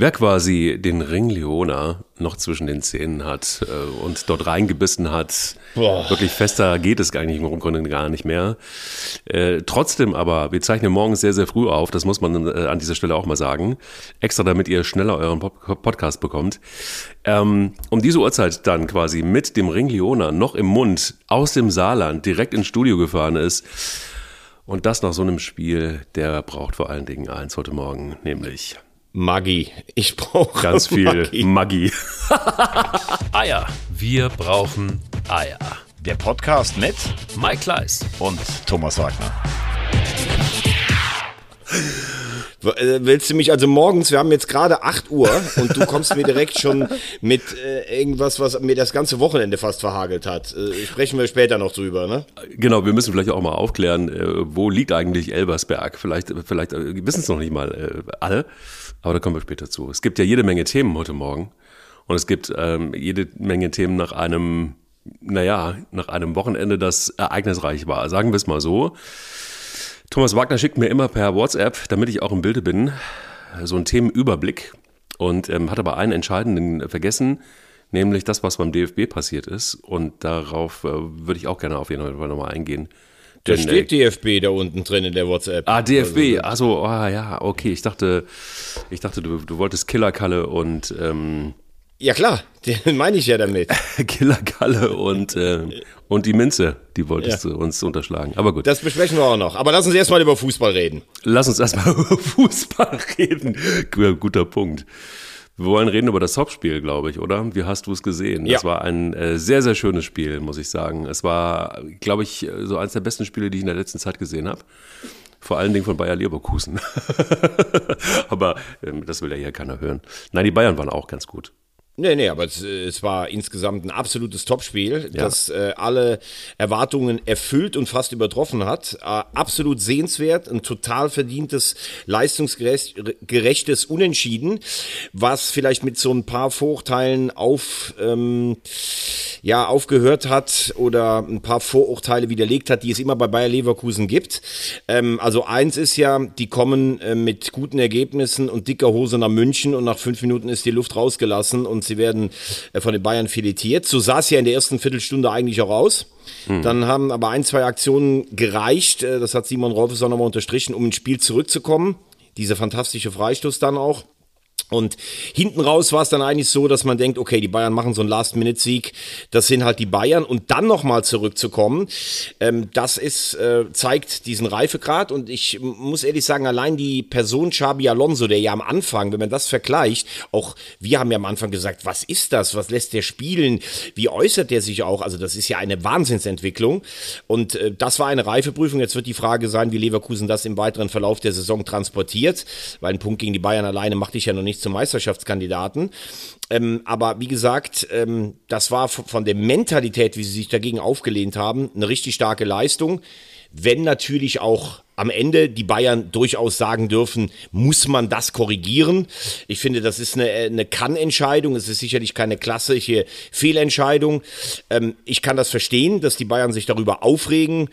Wer quasi den Ring Leona noch zwischen den Zähnen hat äh, und dort reingebissen hat, Boah. wirklich fester geht es eigentlich im Grunde gar nicht mehr. Äh, trotzdem aber, wir zeichnen morgens sehr, sehr früh auf, das muss man äh, an dieser Stelle auch mal sagen, extra damit ihr schneller euren Pop Podcast bekommt. Ähm, um diese Uhrzeit dann quasi mit dem Ring Leona noch im Mund aus dem Saarland direkt ins Studio gefahren ist. Und das nach so einem Spiel, der braucht vor allen Dingen eins heute Morgen, nämlich Maggi. Ich brauche ganz viel Maggi. Eier. Wir brauchen Eier. Der Podcast mit Mike Kleiss und Thomas Wagner. Äh, willst du mich also morgens, wir haben jetzt gerade 8 Uhr und du kommst mir direkt schon mit äh, irgendwas, was mir das ganze Wochenende fast verhagelt hat. Äh, sprechen wir später noch drüber, ne? Genau, wir müssen vielleicht auch mal aufklären, äh, wo liegt eigentlich Elbersberg? Vielleicht, vielleicht äh, wissen es noch nicht mal äh, alle. Aber da kommen wir später zu. Es gibt ja jede Menge Themen heute Morgen. Und es gibt ähm, jede Menge Themen nach einem, naja, nach einem Wochenende, das ereignisreich war. Sagen wir es mal so. Thomas Wagner schickt mir immer per WhatsApp, damit ich auch im Bilde bin, so einen Themenüberblick und ähm, hat aber einen entscheidenden vergessen, nämlich das, was beim DFB passiert ist. Und darauf äh, würde ich auch gerne auf jeden Fall nochmal eingehen. Da steht äh, DFB da unten drin in der WhatsApp. Ah, DFB. Also, ah, ja, okay. Ich dachte, ich dachte, du, du wolltest Killerkalle und ähm, ja klar, den meine ich ja damit. Killerkalle und, äh, und die Minze, die wolltest ja. du uns unterschlagen. Aber gut. Das besprechen wir auch noch. Aber lass uns erstmal über Fußball reden. Lass uns erstmal über Fußball reden. Guter Punkt. Wir wollen reden über das Topspiel, glaube ich, oder? Wie hast du es gesehen? Ja. Das war ein äh, sehr, sehr schönes Spiel, muss ich sagen. Es war, glaube ich, so eines der besten Spiele, die ich in der letzten Zeit gesehen habe. Vor allen Dingen von Bayer Leverkusen. Aber ähm, das will ja hier keiner hören. Nein, die Bayern waren auch ganz gut. Nee, nee, aber es, es war insgesamt ein absolutes Topspiel, ja. das äh, alle Erwartungen erfüllt und fast übertroffen hat. Äh, absolut sehenswert, ein total verdientes, leistungsgerechtes Unentschieden, was vielleicht mit so ein paar Vorurteilen auf, ähm, ja, aufgehört hat oder ein paar Vorurteile widerlegt hat, die es immer bei Bayer Leverkusen gibt. Ähm, also eins ist ja, die kommen äh, mit guten Ergebnissen und dicker Hose nach München und nach fünf Minuten ist die Luft rausgelassen und sie werden äh, von den Bayern filetiert. So sah es ja in der ersten Viertelstunde eigentlich auch aus. Mhm. Dann haben aber ein, zwei Aktionen gereicht, äh, das hat Simon Rolfes auch nochmal unterstrichen, um ins Spiel zurückzukommen. Dieser fantastische Freistoß dann auch. Und hinten raus war es dann eigentlich so, dass man denkt, okay, die Bayern machen so einen Last-Minute-Sieg, das sind halt die Bayern. Und dann nochmal zurückzukommen, ähm, das ist, äh, zeigt diesen Reifegrad. Und ich muss ehrlich sagen, allein die Person Xabi Alonso, der ja am Anfang, wenn man das vergleicht, auch wir haben ja am Anfang gesagt, was ist das? Was lässt der spielen? Wie äußert der sich auch? Also das ist ja eine Wahnsinnsentwicklung. Und äh, das war eine Reifeprüfung. Jetzt wird die Frage sein, wie Leverkusen das im weiteren Verlauf der Saison transportiert. Weil ein Punkt gegen die Bayern alleine macht dich ja noch nicht nicht zum Meisterschaftskandidaten. Ähm, aber wie gesagt, ähm, das war von der Mentalität, wie sie sich dagegen aufgelehnt haben, eine richtig starke Leistung. Wenn natürlich auch am Ende die Bayern durchaus sagen dürfen, muss man das korrigieren. Ich finde, das ist eine, eine Kann-Entscheidung. Es ist sicherlich keine klassische Fehlentscheidung. Ähm, ich kann das verstehen, dass die Bayern sich darüber aufregen,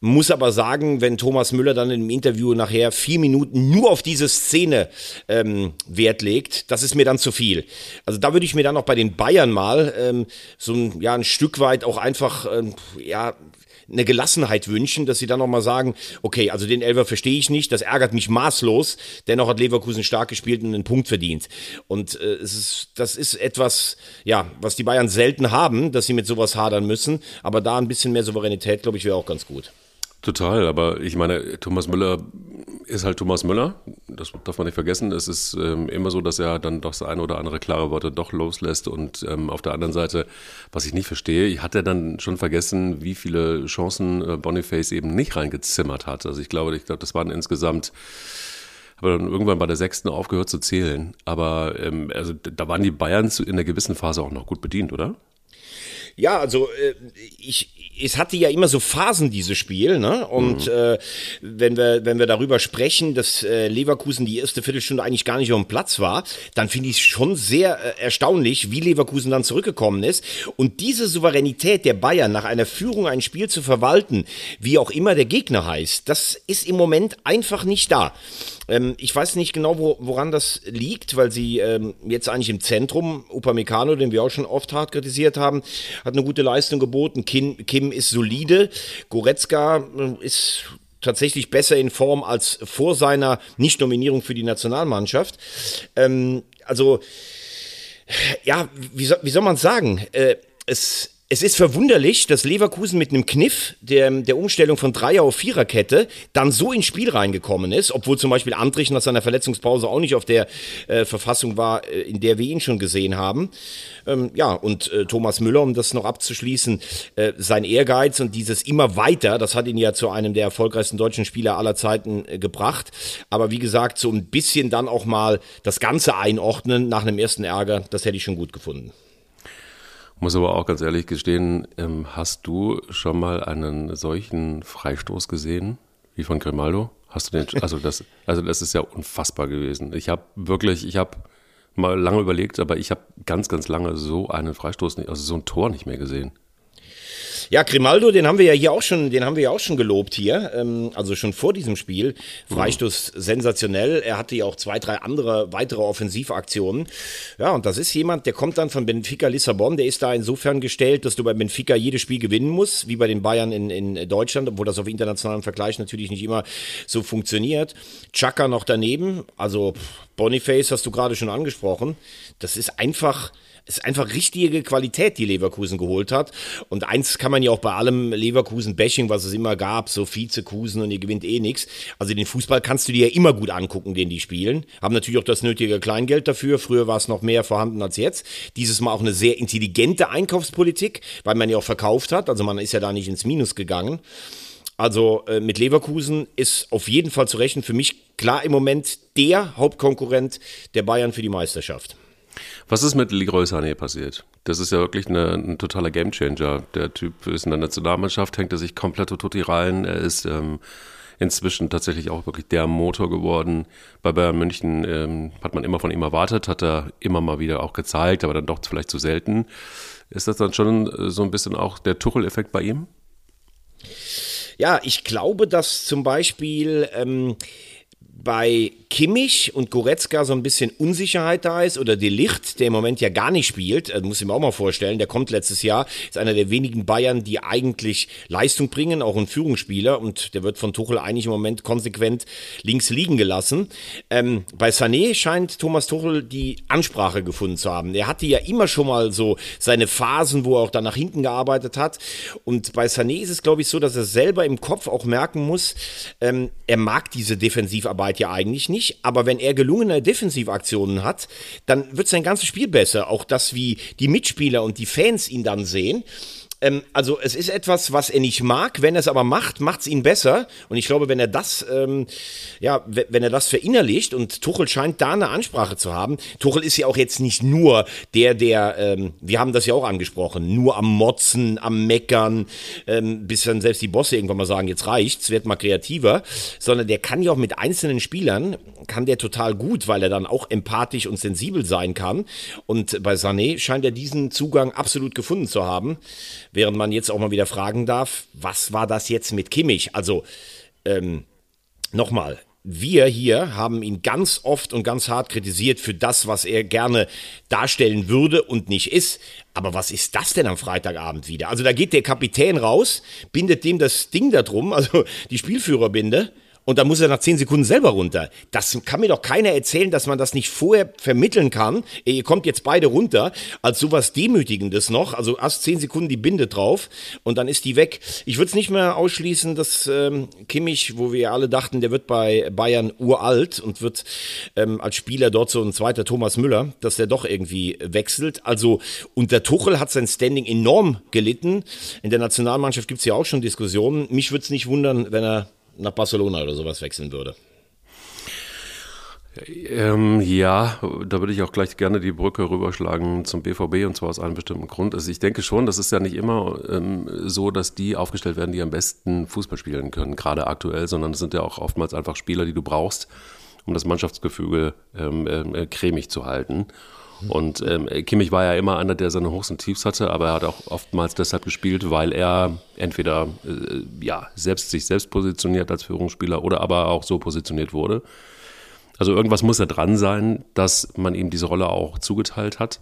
muss aber sagen, wenn Thomas Müller dann im Interview nachher vier Minuten nur auf diese Szene ähm, Wert legt, das ist mir dann zu viel. Also da würde ich mir dann auch bei den Bayern mal ähm, so ein, ja, ein Stück weit auch einfach ähm, ja, eine Gelassenheit wünschen, dass sie dann nochmal sagen, okay, also den Elfer verstehe ich nicht, das ärgert mich maßlos, dennoch hat Leverkusen stark gespielt und einen Punkt verdient. Und äh, es ist, das ist etwas, ja, was die Bayern selten haben, dass sie mit sowas hadern müssen, aber da ein bisschen mehr Souveränität, glaube ich, wäre auch ganz gut. Total, aber ich meine, Thomas Müller ist halt Thomas Müller, das darf man nicht vergessen. Es ist ähm, immer so, dass er dann doch das eine oder andere klare Worte doch loslässt und ähm, auf der anderen Seite, was ich nicht verstehe, hat er dann schon vergessen, wie viele Chancen äh, Boniface eben nicht reingezimmert hat. Also ich glaube, ich glaube, das waren insgesamt aber dann irgendwann bei der sechsten aufgehört zu zählen. Aber ähm, also da waren die Bayern in einer gewissen Phase auch noch gut bedient, oder? Ja, also äh, ich, es hatte ja immer so Phasen, dieses Spiel, ne? Und mhm. äh, wenn wir, wenn wir darüber sprechen, dass äh, Leverkusen die erste Viertelstunde eigentlich gar nicht auf dem Platz war, dann finde ich es schon sehr äh, erstaunlich, wie Leverkusen dann zurückgekommen ist. Und diese Souveränität der Bayern, nach einer Führung ein Spiel zu verwalten, wie auch immer der Gegner heißt, das ist im Moment einfach nicht da. Ähm, ich weiß nicht genau, wo, woran das liegt, weil sie ähm, jetzt eigentlich im Zentrum, Upamecano, den wir auch schon oft hart kritisiert haben, hat eine gute Leistung geboten. Kim, Kim ist solide. Goretzka äh, ist tatsächlich besser in Form als vor seiner Nicht-Nominierung für die Nationalmannschaft. Ähm, also, ja, wie soll, wie soll man sagen? Äh, es es ist verwunderlich, dass Leverkusen mit einem Kniff der, der Umstellung von Dreier auf Viererkette dann so ins Spiel reingekommen ist, obwohl zum Beispiel Andrich nach seiner Verletzungspause auch nicht auf der äh, Verfassung war, äh, in der wir ihn schon gesehen haben. Ähm, ja, und äh, Thomas Müller, um das noch abzuschließen, äh, sein Ehrgeiz und dieses immer weiter, das hat ihn ja zu einem der erfolgreichsten deutschen Spieler aller Zeiten äh, gebracht. Aber wie gesagt, so ein bisschen dann auch mal das Ganze einordnen nach einem ersten Ärger, das hätte ich schon gut gefunden. Muss aber auch ganz ehrlich gestehen, ähm, hast du schon mal einen solchen Freistoß gesehen wie von Grimaldo? Hast du den? Also das, also das ist ja unfassbar gewesen. Ich habe wirklich, ich habe mal lange überlegt, aber ich habe ganz, ganz lange so einen Freistoß, nicht, also so ein Tor nicht mehr gesehen. Ja, Grimaldo, den haben wir ja hier auch schon, den haben wir ja auch schon gelobt hier, ähm, also schon vor diesem Spiel. Freistoß mhm. sensationell. Er hatte ja auch zwei, drei andere weitere Offensivaktionen. Ja, und das ist jemand, der kommt dann von Benfica Lissabon. Der ist da insofern gestellt, dass du bei Benfica jedes Spiel gewinnen musst, wie bei den Bayern in, in Deutschland, obwohl das auf internationalem Vergleich natürlich nicht immer so funktioniert. Chaka noch daneben, also Boniface hast du gerade schon angesprochen. Das ist einfach ist einfach richtige Qualität, die Leverkusen geholt hat. Und eins kann man ja auch bei allem Leverkusen-Bashing, was es immer gab, so Vizekusen und ihr gewinnt eh nichts. Also den Fußball kannst du dir ja immer gut angucken, den die spielen. Haben natürlich auch das nötige Kleingeld dafür. Früher war es noch mehr vorhanden als jetzt. Dieses Mal auch eine sehr intelligente Einkaufspolitik, weil man ja auch verkauft hat. Also man ist ja da nicht ins Minus gegangen. Also äh, mit Leverkusen ist auf jeden Fall zu rechnen. Für mich klar im Moment der Hauptkonkurrent der Bayern für die Meisterschaft. Was ist mit Leroy Sané passiert? Das ist ja wirklich eine, ein totaler Gamechanger. Der Typ ist in der Nationalmannschaft, hängt er sich komplett tutti rein. Er ist ähm, inzwischen tatsächlich auch wirklich der Motor geworden. Bei Bayern München ähm, hat man immer von ihm erwartet, hat er immer mal wieder auch gezeigt, aber dann doch vielleicht zu selten. Ist das dann schon äh, so ein bisschen auch der Tuchel-Effekt bei ihm? Ja, ich glaube, dass zum Beispiel ähm, bei Kimmich und Goretzka so ein bisschen Unsicherheit da ist oder Delicht, der im Moment ja gar nicht spielt, äh, muss ich mir auch mal vorstellen, der kommt letztes Jahr, ist einer der wenigen Bayern, die eigentlich Leistung bringen, auch ein Führungsspieler und der wird von Tuchel eigentlich im Moment konsequent links liegen gelassen. Ähm, bei Sané scheint Thomas Tuchel die Ansprache gefunden zu haben. Er hatte ja immer schon mal so seine Phasen, wo er auch dann nach hinten gearbeitet hat und bei Sané ist es glaube ich so, dass er selber im Kopf auch merken muss, ähm, er mag diese Defensivarbeit ja eigentlich nicht nicht, aber wenn er gelungene Defensivaktionen hat, dann wird sein ganzes Spiel besser. Auch das, wie die Mitspieler und die Fans ihn dann sehen. Ähm, also es ist etwas, was er nicht mag. Wenn er es aber macht, macht es ihn besser. Und ich glaube, wenn er das, ähm, ja, wenn er das verinnerlicht und Tuchel scheint da eine Ansprache zu haben. Tuchel ist ja auch jetzt nicht nur der, der, ähm, wir haben das ja auch angesprochen, nur am Motzen, am Meckern, ähm, bis dann selbst die Bosse irgendwann mal sagen, jetzt reicht's, wird mal kreativer, sondern der kann ja auch mit einzelnen Spielern, kann der total gut, weil er dann auch empathisch und sensibel sein kann. Und bei Sané scheint er diesen Zugang absolut gefunden zu haben. Während man jetzt auch mal wieder fragen darf, was war das jetzt mit Kimmich? Also, ähm, nochmal, wir hier haben ihn ganz oft und ganz hart kritisiert für das, was er gerne darstellen würde und nicht ist. Aber was ist das denn am Freitagabend wieder? Also da geht der Kapitän raus, bindet dem das Ding da drum, also die Spielführerbinde und dann muss er nach zehn Sekunden selber runter. Das kann mir doch keiner erzählen, dass man das nicht vorher vermitteln kann. Ihr kommt jetzt beide runter, als sowas Demütigendes noch. Also erst zehn Sekunden die Binde drauf und dann ist die weg. Ich würde es nicht mehr ausschließen, dass ähm, Kimmich, wo wir alle dachten, der wird bei Bayern uralt und wird ähm, als Spieler dort so ein zweiter Thomas Müller, dass der doch irgendwie wechselt. Also unter Tuchel hat sein Standing enorm gelitten. In der Nationalmannschaft gibt es ja auch schon Diskussionen. Mich würde es nicht wundern, wenn er nach Barcelona oder sowas wechseln würde. Ähm, ja, da würde ich auch gleich gerne die Brücke rüberschlagen zum BVB und zwar aus einem bestimmten Grund. Also ich denke schon, das ist ja nicht immer ähm, so, dass die aufgestellt werden, die am besten Fußball spielen können, gerade aktuell, sondern es sind ja auch oftmals einfach Spieler, die du brauchst, um das Mannschaftsgefüge ähm, äh, cremig zu halten. Und ähm, Kimmich war ja immer einer, der seine Hochs und Tiefs hatte, aber er hat auch oftmals deshalb gespielt, weil er entweder äh, ja, selbst sich selbst positioniert als Führungsspieler oder aber auch so positioniert wurde. Also irgendwas muss ja dran sein, dass man ihm diese Rolle auch zugeteilt hat.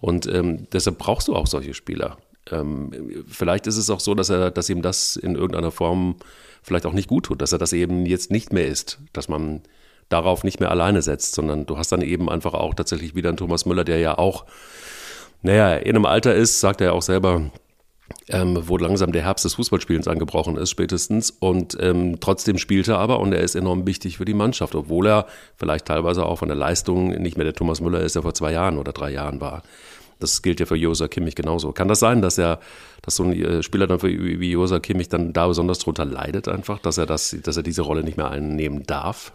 Und ähm, deshalb brauchst du auch solche Spieler. Ähm, vielleicht ist es auch so, dass er, dass ihm das in irgendeiner Form vielleicht auch nicht gut tut, dass er das eben jetzt nicht mehr ist, dass man darauf nicht mehr alleine setzt, sondern du hast dann eben einfach auch tatsächlich wieder einen Thomas Müller, der ja auch, naja, in einem Alter ist, sagt er ja auch selber, ähm, wo langsam der Herbst des Fußballspielens angebrochen ist, spätestens. Und ähm, trotzdem spielt er aber und er ist enorm wichtig für die Mannschaft, obwohl er vielleicht teilweise auch von der Leistung nicht mehr der Thomas Müller ist, der vor zwei Jahren oder drei Jahren war. Das gilt ja für Josa Kimmich genauso. Kann das sein, dass er, dass so ein äh, Spieler dann wie Josa Kimmich dann da besonders drunter leidet, einfach, dass er das, dass er diese Rolle nicht mehr einnehmen darf?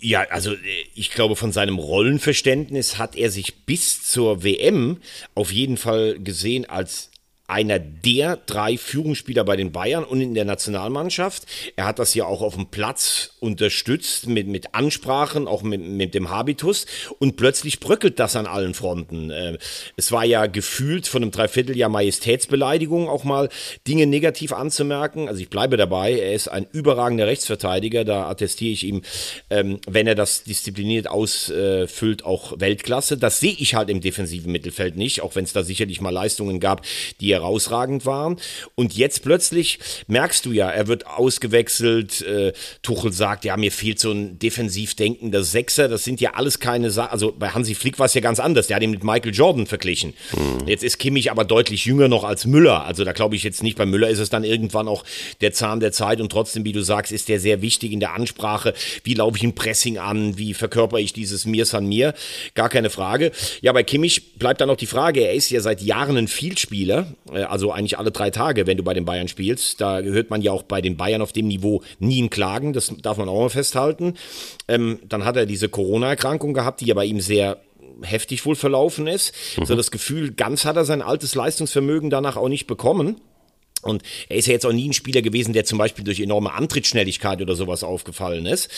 Ja, also äh, ich glaube, von seinem Rollenverständnis hat er sich bis zur WM auf jeden Fall gesehen als einer der drei Führungsspieler bei den Bayern und in der Nationalmannschaft. Er hat das ja auch auf dem Platz unterstützt mit, mit Ansprachen, auch mit, mit dem Habitus. Und plötzlich bröckelt das an allen Fronten. Äh, es war ja gefühlt von einem Dreivierteljahr Majestätsbeleidigung auch mal Dinge negativ anzumerken. Also ich bleibe dabei, er ist ein überragender Rechtsverteidiger. Da attestiere ich ihm, ähm, wenn er das diszipliniert ausfüllt, auch Weltklasse. Das sehe ich halt im defensiven Mittelfeld nicht, auch wenn es da sicherlich mal Leistungen gab, die er herausragend waren. Und jetzt plötzlich merkst du ja, er wird ausgewechselt. Äh, Tuchel sagt, ja, mir fehlt so ein defensiv denkender Sechser. Das sind ja alles keine Sachen. Also bei Hansi Flick war es ja ganz anders. Der hat ihn mit Michael Jordan verglichen. Mhm. Jetzt ist Kimmich aber deutlich jünger noch als Müller. Also da glaube ich jetzt nicht. Bei Müller ist es dann irgendwann auch der Zahn der Zeit. Und trotzdem, wie du sagst, ist der sehr wichtig in der Ansprache. Wie laufe ich ein Pressing an? Wie verkörper ich dieses Mir san mir? Gar keine Frage. Ja, bei Kimmich bleibt dann noch die Frage. Er ist ja seit Jahren ein Vielspieler. Äh, also eigentlich alle drei Tage, wenn du bei den Bayern spielst. Da hört man ja auch bei den Bayern auf dem Niveau nie ein Klagen, das darf man auch mal festhalten. Ähm, dann hat er diese Corona-Erkrankung gehabt, die ja bei ihm sehr heftig wohl verlaufen ist. Mhm. So das Gefühl, ganz hat er sein altes Leistungsvermögen danach auch nicht bekommen. Und er ist ja jetzt auch nie ein Spieler gewesen, der zum Beispiel durch enorme Antrittsschnelligkeit oder sowas aufgefallen ist.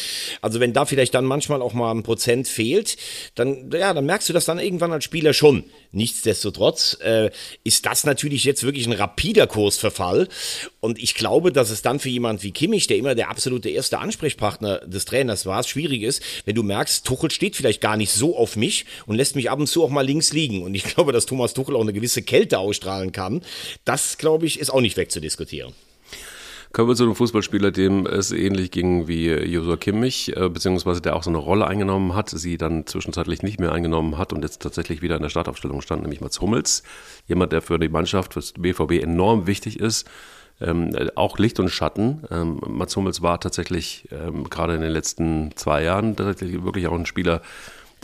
Also wenn da vielleicht dann manchmal auch mal ein Prozent fehlt, dann, ja, dann merkst du das dann irgendwann als Spieler schon. Nichtsdestotrotz äh, ist das natürlich jetzt wirklich ein rapider Kursverfall. Und ich glaube, dass es dann für jemand wie Kimmich, der immer der absolute erste Ansprechpartner des Trainers war, schwierig ist, wenn du merkst, Tuchel steht vielleicht gar nicht so auf mich und lässt mich ab und zu auch mal links liegen. Und ich glaube, dass Thomas Tuchel auch eine gewisse Kälte ausstrahlen kann. Das, glaube ich, ist auch nicht wegzudiskutieren. Kommen wir zu einem Fußballspieler, dem es ähnlich ging wie Josua Kimmich, äh, beziehungsweise der auch so eine Rolle eingenommen hat, sie dann zwischenzeitlich nicht mehr eingenommen hat und jetzt tatsächlich wieder in der Startaufstellung stand, nämlich Mats Hummels. Jemand, der für die Mannschaft, für das BVB enorm wichtig ist. Ähm, auch Licht und Schatten. Ähm, Mats Hummels war tatsächlich ähm, gerade in den letzten zwei Jahren tatsächlich wirklich auch ein Spieler,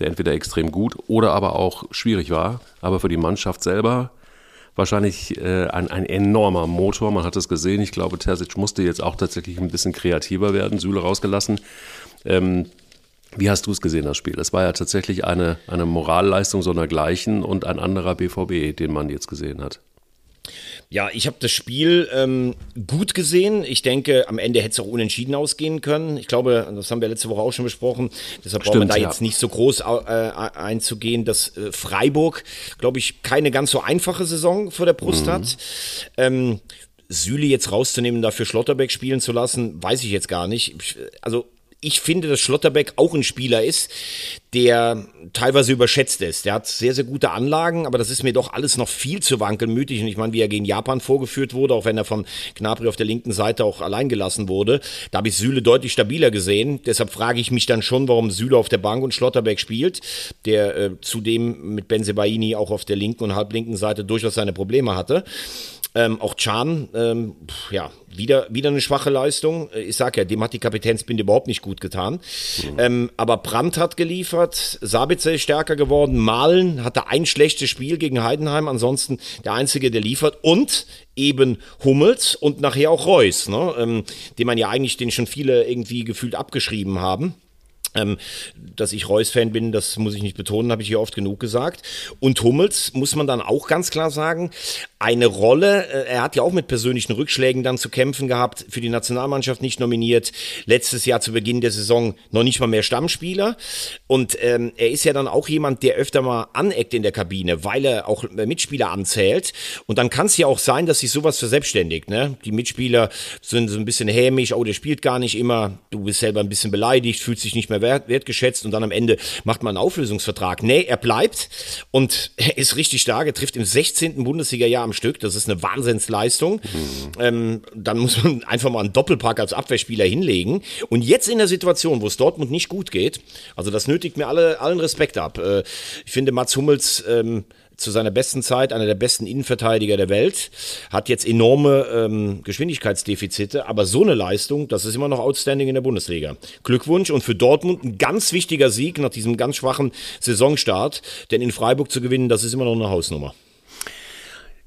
der entweder extrem gut oder aber auch schwierig war. Aber für die Mannschaft selber wahrscheinlich äh, ein, ein enormer Motor. Man hat es gesehen. Ich glaube, Terzic musste jetzt auch tatsächlich ein bisschen kreativer werden, Süle rausgelassen. Ähm, wie hast du es gesehen, das Spiel? Das war ja tatsächlich eine, eine Moralleistung sondergleichen und ein anderer BVB, den man jetzt gesehen hat. Ja, ich habe das Spiel ähm, gut gesehen. Ich denke, am Ende hätte es auch unentschieden ausgehen können. Ich glaube, das haben wir letzte Woche auch schon besprochen. Deshalb brauchen wir da ja. jetzt nicht so groß äh, einzugehen, dass äh, Freiburg, glaube ich, keine ganz so einfache Saison vor der Brust mhm. hat. Ähm, Süle jetzt rauszunehmen, dafür Schlotterbeck spielen zu lassen, weiß ich jetzt gar nicht. Also ich finde, dass Schlotterbeck auch ein Spieler ist, der teilweise überschätzt ist. Der hat sehr, sehr gute Anlagen, aber das ist mir doch alles noch viel zu wankelmütig. Und ich meine, wie er gegen Japan vorgeführt wurde, auch wenn er von Gnabry auf der linken Seite auch allein gelassen wurde, da habe ich Süle deutlich stabiler gesehen. Deshalb frage ich mich dann schon, warum Süle auf der Bank und Schlotterbeck spielt, der äh, zudem mit Benzebaini auch auf der linken und halblinken Seite durchaus seine Probleme hatte. Ähm, auch Can, ähm, ja, wieder, wieder eine schwache Leistung. Äh, ich sag ja, dem hat die Kapitänsbinde überhaupt nicht gut getan. Mhm. Ähm, aber Brandt hat geliefert, Sabitzer ist stärker geworden, Malen hatte ein schlechtes Spiel gegen Heidenheim, ansonsten der Einzige, der liefert. Und eben Hummels und nachher auch Reus, ne? ähm, den man ja eigentlich, den schon viele irgendwie gefühlt abgeschrieben haben. Ähm, dass ich Reus-Fan bin, das muss ich nicht betonen, habe ich hier oft genug gesagt. Und Hummels, muss man dann auch ganz klar sagen, eine Rolle, äh, er hat ja auch mit persönlichen Rückschlägen dann zu kämpfen gehabt, für die Nationalmannschaft nicht nominiert, letztes Jahr zu Beginn der Saison noch nicht mal mehr Stammspieler. Und ähm, er ist ja dann auch jemand, der öfter mal aneckt in der Kabine, weil er auch Mitspieler anzählt. Und dann kann es ja auch sein, dass sich sowas verselbstständigt. Ne? Die Mitspieler sind so ein bisschen hämisch, oh, der spielt gar nicht immer, du bist selber ein bisschen beleidigt, fühlt sich nicht mehr wert, wertgeschätzt und dann am Ende macht man einen Auflösungsvertrag. Nee, er bleibt und er ist richtig stark. Er trifft im 16. Bundesliga-Jahr am Stück. Das ist eine Wahnsinnsleistung. Ähm, dann muss man einfach mal einen Doppelpack als Abwehrspieler hinlegen. Und jetzt in der Situation, wo es Dortmund nicht gut geht, also das nötigt mir alle, allen Respekt ab. Äh, ich finde, Mats Hummels ähm, zu seiner besten Zeit einer der besten Innenverteidiger der Welt, hat jetzt enorme ähm, Geschwindigkeitsdefizite, aber so eine Leistung, das ist immer noch outstanding in der Bundesliga. Glückwunsch und für Dortmund ein ganz wichtiger Sieg nach diesem ganz schwachen Saisonstart, denn in Freiburg zu gewinnen, das ist immer noch eine Hausnummer.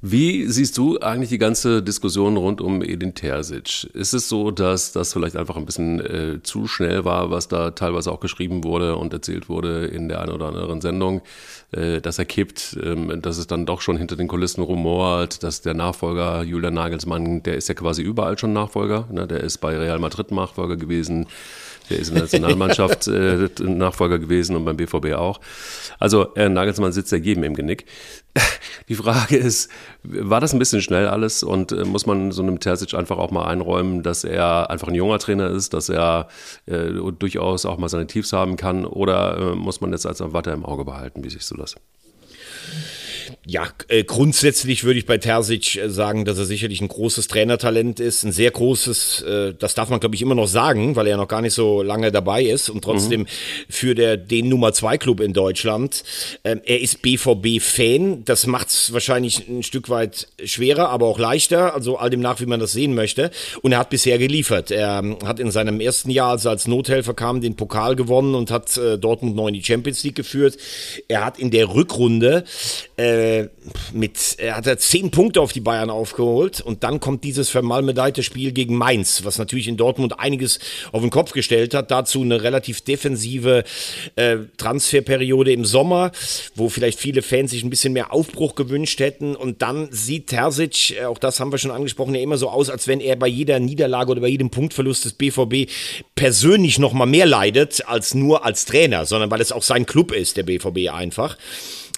Wie siehst du eigentlich die ganze Diskussion rund um Edin Terzic? Ist es so, dass das vielleicht einfach ein bisschen äh, zu schnell war, was da teilweise auch geschrieben wurde und erzählt wurde in der einen oder anderen Sendung, äh, dass er kippt, ähm, dass es dann doch schon hinter den Kulissen rumort, dass der Nachfolger Julian Nagelsmann, der ist ja quasi überall schon Nachfolger, ne? der ist bei Real Madrid Nachfolger gewesen, der ist in der Nationalmannschaft äh, Nachfolger gewesen und beim BVB auch. Also äh, Nagelsmann sitzt ja jedem im Genick. Die Frage ist, war das ein bisschen schnell alles? Und äh, muss man so einem Terzic einfach auch mal einräumen, dass er einfach ein junger Trainer ist, dass er äh, durchaus auch mal seine Tiefs haben kann? Oder äh, muss man jetzt als weiter im Auge behalten, wie siehst du das? Ja, äh, grundsätzlich würde ich bei Terzic äh, sagen, dass er sicherlich ein großes Trainertalent ist, ein sehr großes, äh, das darf man glaube ich immer noch sagen, weil er noch gar nicht so lange dabei ist und trotzdem mhm. für der, den Nummer zwei Club in Deutschland. Ähm, er ist BVB-Fan, das macht es wahrscheinlich ein Stück weit schwerer, aber auch leichter, also all dem nach, wie man das sehen möchte. Und er hat bisher geliefert. Er ähm, hat in seinem ersten Jahr, als er als Nothelfer kam, den Pokal gewonnen und hat äh, Dortmund neu in die Champions League geführt. Er hat in der Rückrunde äh, mit, er hat er zehn Punkte auf die Bayern aufgeholt und dann kommt dieses vermalmedeite Spiel gegen Mainz, was natürlich in Dortmund einiges auf den Kopf gestellt hat. Dazu eine relativ defensive äh, Transferperiode im Sommer, wo vielleicht viele Fans sich ein bisschen mehr Aufbruch gewünscht hätten und dann sieht Terzic, äh, auch das haben wir schon angesprochen, ja immer so aus, als wenn er bei jeder Niederlage oder bei jedem Punktverlust des BVB persönlich noch mal mehr leidet als nur als Trainer, sondern weil es auch sein Club ist, der BVB einfach.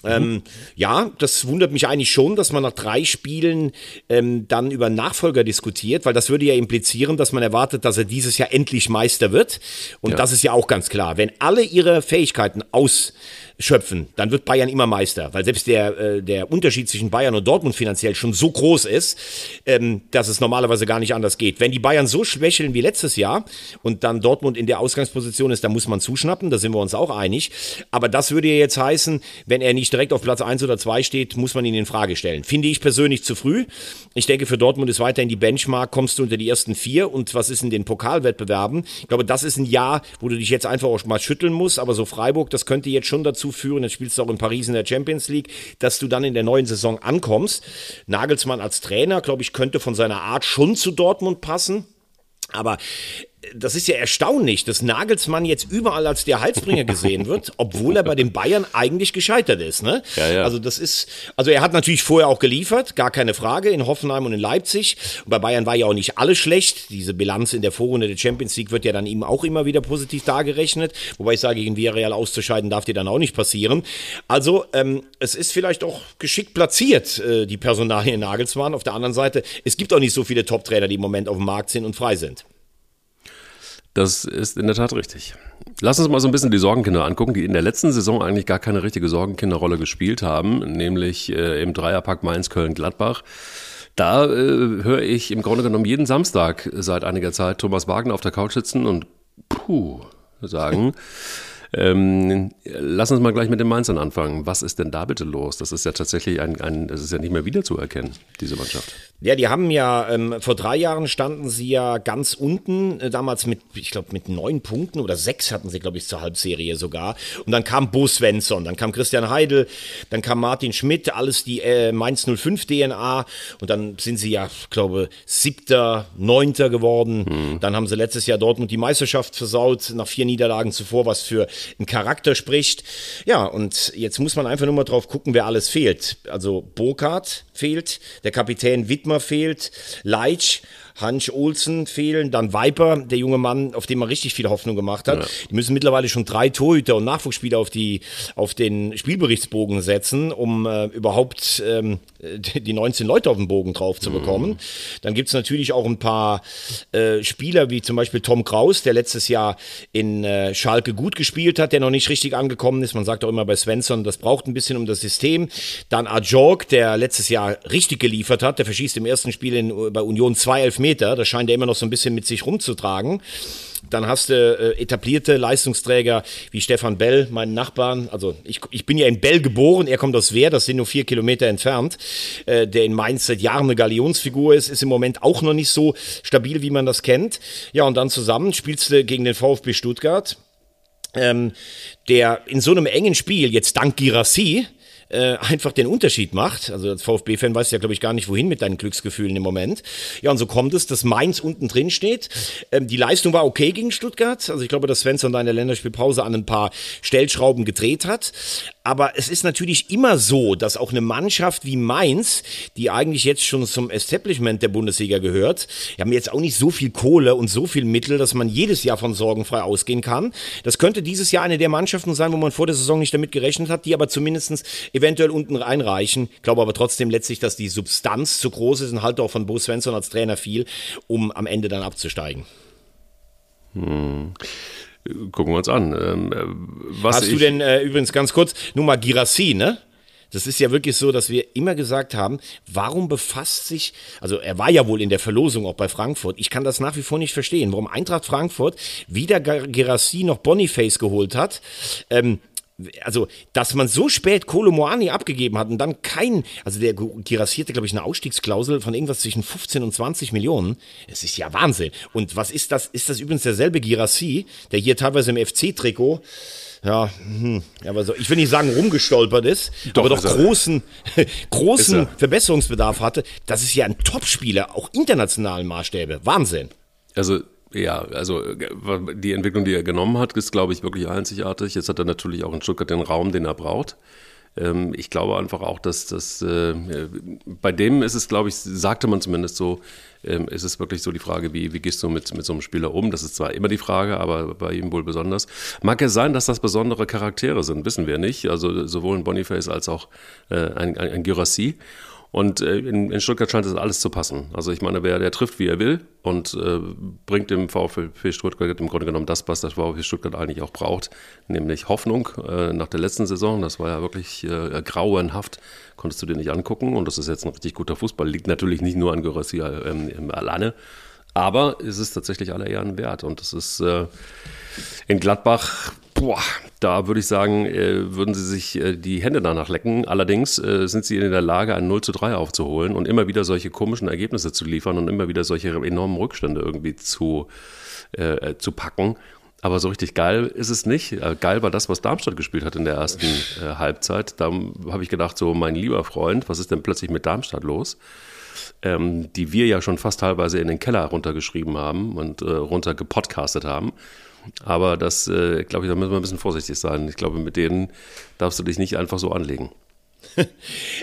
Ähm, ja, das wundert mich eigentlich schon, dass man nach drei Spielen ähm, dann über Nachfolger diskutiert, weil das würde ja implizieren, dass man erwartet, dass er dieses Jahr endlich Meister wird. Und ja. das ist ja auch ganz klar. Wenn alle ihre Fähigkeiten aus schöpfen, dann wird Bayern immer Meister, weil selbst der, äh, der Unterschied zwischen Bayern und Dortmund finanziell schon so groß ist, ähm, dass es normalerweise gar nicht anders geht. Wenn die Bayern so schwächeln wie letztes Jahr und dann Dortmund in der Ausgangsposition ist, dann muss man zuschnappen, da sind wir uns auch einig. Aber das würde ja jetzt heißen, wenn er nicht direkt auf Platz 1 oder 2 steht, muss man ihn in Frage stellen. Finde ich persönlich zu früh. Ich denke, für Dortmund ist weiterhin die Benchmark, kommst du unter die ersten vier und was ist in den Pokalwettbewerben? Ich glaube, das ist ein Jahr, wo du dich jetzt einfach auch mal schütteln musst, aber so Freiburg, das könnte jetzt schon dazu führen, jetzt spielst du auch in Paris in der Champions League, dass du dann in der neuen Saison ankommst. Nagelsmann als Trainer, glaube ich, könnte von seiner Art schon zu Dortmund passen. Aber das ist ja erstaunlich, dass Nagelsmann jetzt überall als der Halsbringer gesehen wird, obwohl er bei den Bayern eigentlich gescheitert ist. Ne? Ja, ja. Also das ist, also er hat natürlich vorher auch geliefert, gar keine Frage, in Hoffenheim und in Leipzig. Und bei Bayern war ja auch nicht alles schlecht. Diese Bilanz in der Vorrunde der Champions League wird ja dann ihm auch immer wieder positiv dargerechnet. Wobei ich sage, gegen Villarreal auszuscheiden darf dir dann auch nicht passieren. Also ähm, es ist vielleicht auch geschickt platziert, äh, die Personalie Nagelsmann. Auf der anderen Seite, es gibt auch nicht so viele Top-Trainer, die im Moment auf dem Markt sind und frei sind. Das ist in der Tat richtig. Lass uns mal so ein bisschen die Sorgenkinder angucken, die in der letzten Saison eigentlich gar keine richtige Sorgenkinderrolle gespielt haben, nämlich äh, im Dreierpack Mainz, Köln, Gladbach. Da äh, höre ich im Grunde genommen jeden Samstag seit einiger Zeit Thomas Wagner auf der Couch sitzen und puh sagen. Ähm, lass uns mal gleich mit den Mainzern anfangen. Was ist denn da bitte los? Das ist ja tatsächlich ein, ein das ist ja nicht mehr wiederzuerkennen, diese Mannschaft. Ja, die haben ja, ähm, vor drei Jahren standen sie ja ganz unten, äh, damals mit, ich glaube, mit neun Punkten oder sechs hatten sie, glaube ich, zur Halbserie sogar. Und dann kam Bo Svensson, dann kam Christian Heidel, dann kam Martin Schmidt, alles die äh, Mainz 05 DNA. Und dann sind sie ja, glaube siebter, neunter geworden. Mhm. Dann haben sie letztes Jahr Dortmund die Meisterschaft versaut, nach vier Niederlagen zuvor, was für einen Charakter spricht. Ja, und jetzt muss man einfach nur mal drauf gucken, wer alles fehlt. Also Burkhardt fehlt, der Kapitän Wittmer fehlt, Leitsch Hans Olsen fehlen, dann Viper, der junge Mann, auf den man richtig viel Hoffnung gemacht hat. Ja. Die müssen mittlerweile schon drei Torhüter und Nachwuchsspieler auf, die, auf den Spielberichtsbogen setzen, um äh, überhaupt ähm, die 19 Leute auf den Bogen drauf zu bekommen. Mhm. Dann gibt's natürlich auch ein paar äh, Spieler, wie zum Beispiel Tom Kraus, der letztes Jahr in äh, Schalke gut gespielt hat, der noch nicht richtig angekommen ist. Man sagt auch immer bei Svensson, das braucht ein bisschen um das System. Dann Ajorg, der letztes Jahr richtig geliefert hat, der verschießt im ersten Spiel in, bei Union zwei Elfmeter. Das scheint er immer noch so ein bisschen mit sich rumzutragen. Dann hast du äh, etablierte Leistungsträger wie Stefan Bell, meinen Nachbarn. Also ich, ich bin ja in Bell geboren, er kommt aus Wehr, das sind nur vier Kilometer entfernt. Äh, der in Mainz seit Jahren eine Galionsfigur ist, ist im Moment auch noch nicht so stabil, wie man das kennt. Ja, und dann zusammen spielst du gegen den VfB Stuttgart. Ähm, der in so einem engen Spiel, jetzt dank Girassi, äh, einfach den Unterschied macht. Also als VfB-Fan weiß ja, glaube ich, gar nicht, wohin mit deinen Glücksgefühlen im Moment. Ja, und so kommt es, dass Mainz unten drin steht. Ähm, die Leistung war okay gegen Stuttgart. Also ich glaube, dass Svensson da in der Länderspielpause an ein paar Stellschrauben gedreht hat. Aber es ist natürlich immer so, dass auch eine Mannschaft wie Mainz, die eigentlich jetzt schon zum Establishment der Bundesliga gehört, die haben jetzt auch nicht so viel Kohle und so viel Mittel, dass man jedes Jahr von sorgenfrei ausgehen kann. Das könnte dieses Jahr eine der Mannschaften sein, wo man vor der Saison nicht damit gerechnet hat, die aber zumindest eventuell unten reinreichen. Ich glaube aber trotzdem letztlich, dass die Substanz zu groß ist und halt auch von Bo Svensson als Trainer viel, um am Ende dann abzusteigen. Hm gucken wir uns an. Ähm, äh, was Hast du denn äh, übrigens ganz kurz, nur mal Girassi, ne? Das ist ja wirklich so, dass wir immer gesagt haben, warum befasst sich, also er war ja wohl in der Verlosung auch bei Frankfurt. Ich kann das nach wie vor nicht verstehen, warum Eintracht Frankfurt wieder Girassi noch Boniface geholt hat. Ähm, also, dass man so spät Kolomoani abgegeben hat und dann kein, also der girassierte, glaube ich, eine Ausstiegsklausel von irgendwas zwischen 15 und 20 Millionen. Es ist ja Wahnsinn. Und was ist das? Ist das übrigens derselbe Girassi, der hier teilweise im FC-Trikot ja, hm, aber so, ich will nicht sagen rumgestolpert ist, doch, aber doch großen, großen Verbesserungsbedarf hatte. Das ist ja ein Topspieler, auch internationalen Maßstäbe. Wahnsinn. Also ja, also äh, die Entwicklung, die er genommen hat, ist, glaube ich, wirklich einzigartig. Jetzt hat er natürlich auch in Stuttgart den Raum, den er braucht. Ähm, ich glaube einfach auch, dass das äh, bei dem ist es, glaube ich, sagte man zumindest so, ähm, ist es wirklich so die Frage, wie, wie gehst du mit, mit so einem Spieler um? Das ist zwar immer die Frage, aber bei ihm wohl besonders. Mag es sein, dass das besondere Charaktere sind, wissen wir nicht. Also sowohl ein Boniface als auch äh, ein, ein, ein Gyrassi. Und äh, in, in, Stuttgart scheint das alles zu passen. Also ich meine, wer der trifft, wie er will und äh, bringt dem VfB Stuttgart im Grunde genommen das, was das VfB Stuttgart eigentlich auch braucht, nämlich Hoffnung äh, nach der letzten Saison. Das war ja wirklich äh, grauenhaft, konntest du dir nicht angucken und das ist jetzt ein richtig guter Fußball. Liegt natürlich nicht nur an Gerassi ähm, alleine, aber es ist tatsächlich aller Ehren wert und es ist äh, in Gladbach Boah, da würde ich sagen, äh, würden sie sich äh, die Hände danach lecken. Allerdings äh, sind sie in der Lage, ein 0 zu 3 aufzuholen und immer wieder solche komischen Ergebnisse zu liefern und immer wieder solche enormen Rückstände irgendwie zu, äh, zu packen. Aber so richtig geil ist es nicht. Geil war das, was Darmstadt gespielt hat in der ersten äh, Halbzeit. Da habe ich gedacht, so mein lieber Freund, was ist denn plötzlich mit Darmstadt los? Ähm, die wir ja schon fast teilweise in den Keller runtergeschrieben haben und äh, runtergepodcastet haben. Aber das, äh, glaube ich, da müssen wir ein bisschen vorsichtig sein. Ich glaube, mit denen darfst du dich nicht einfach so anlegen.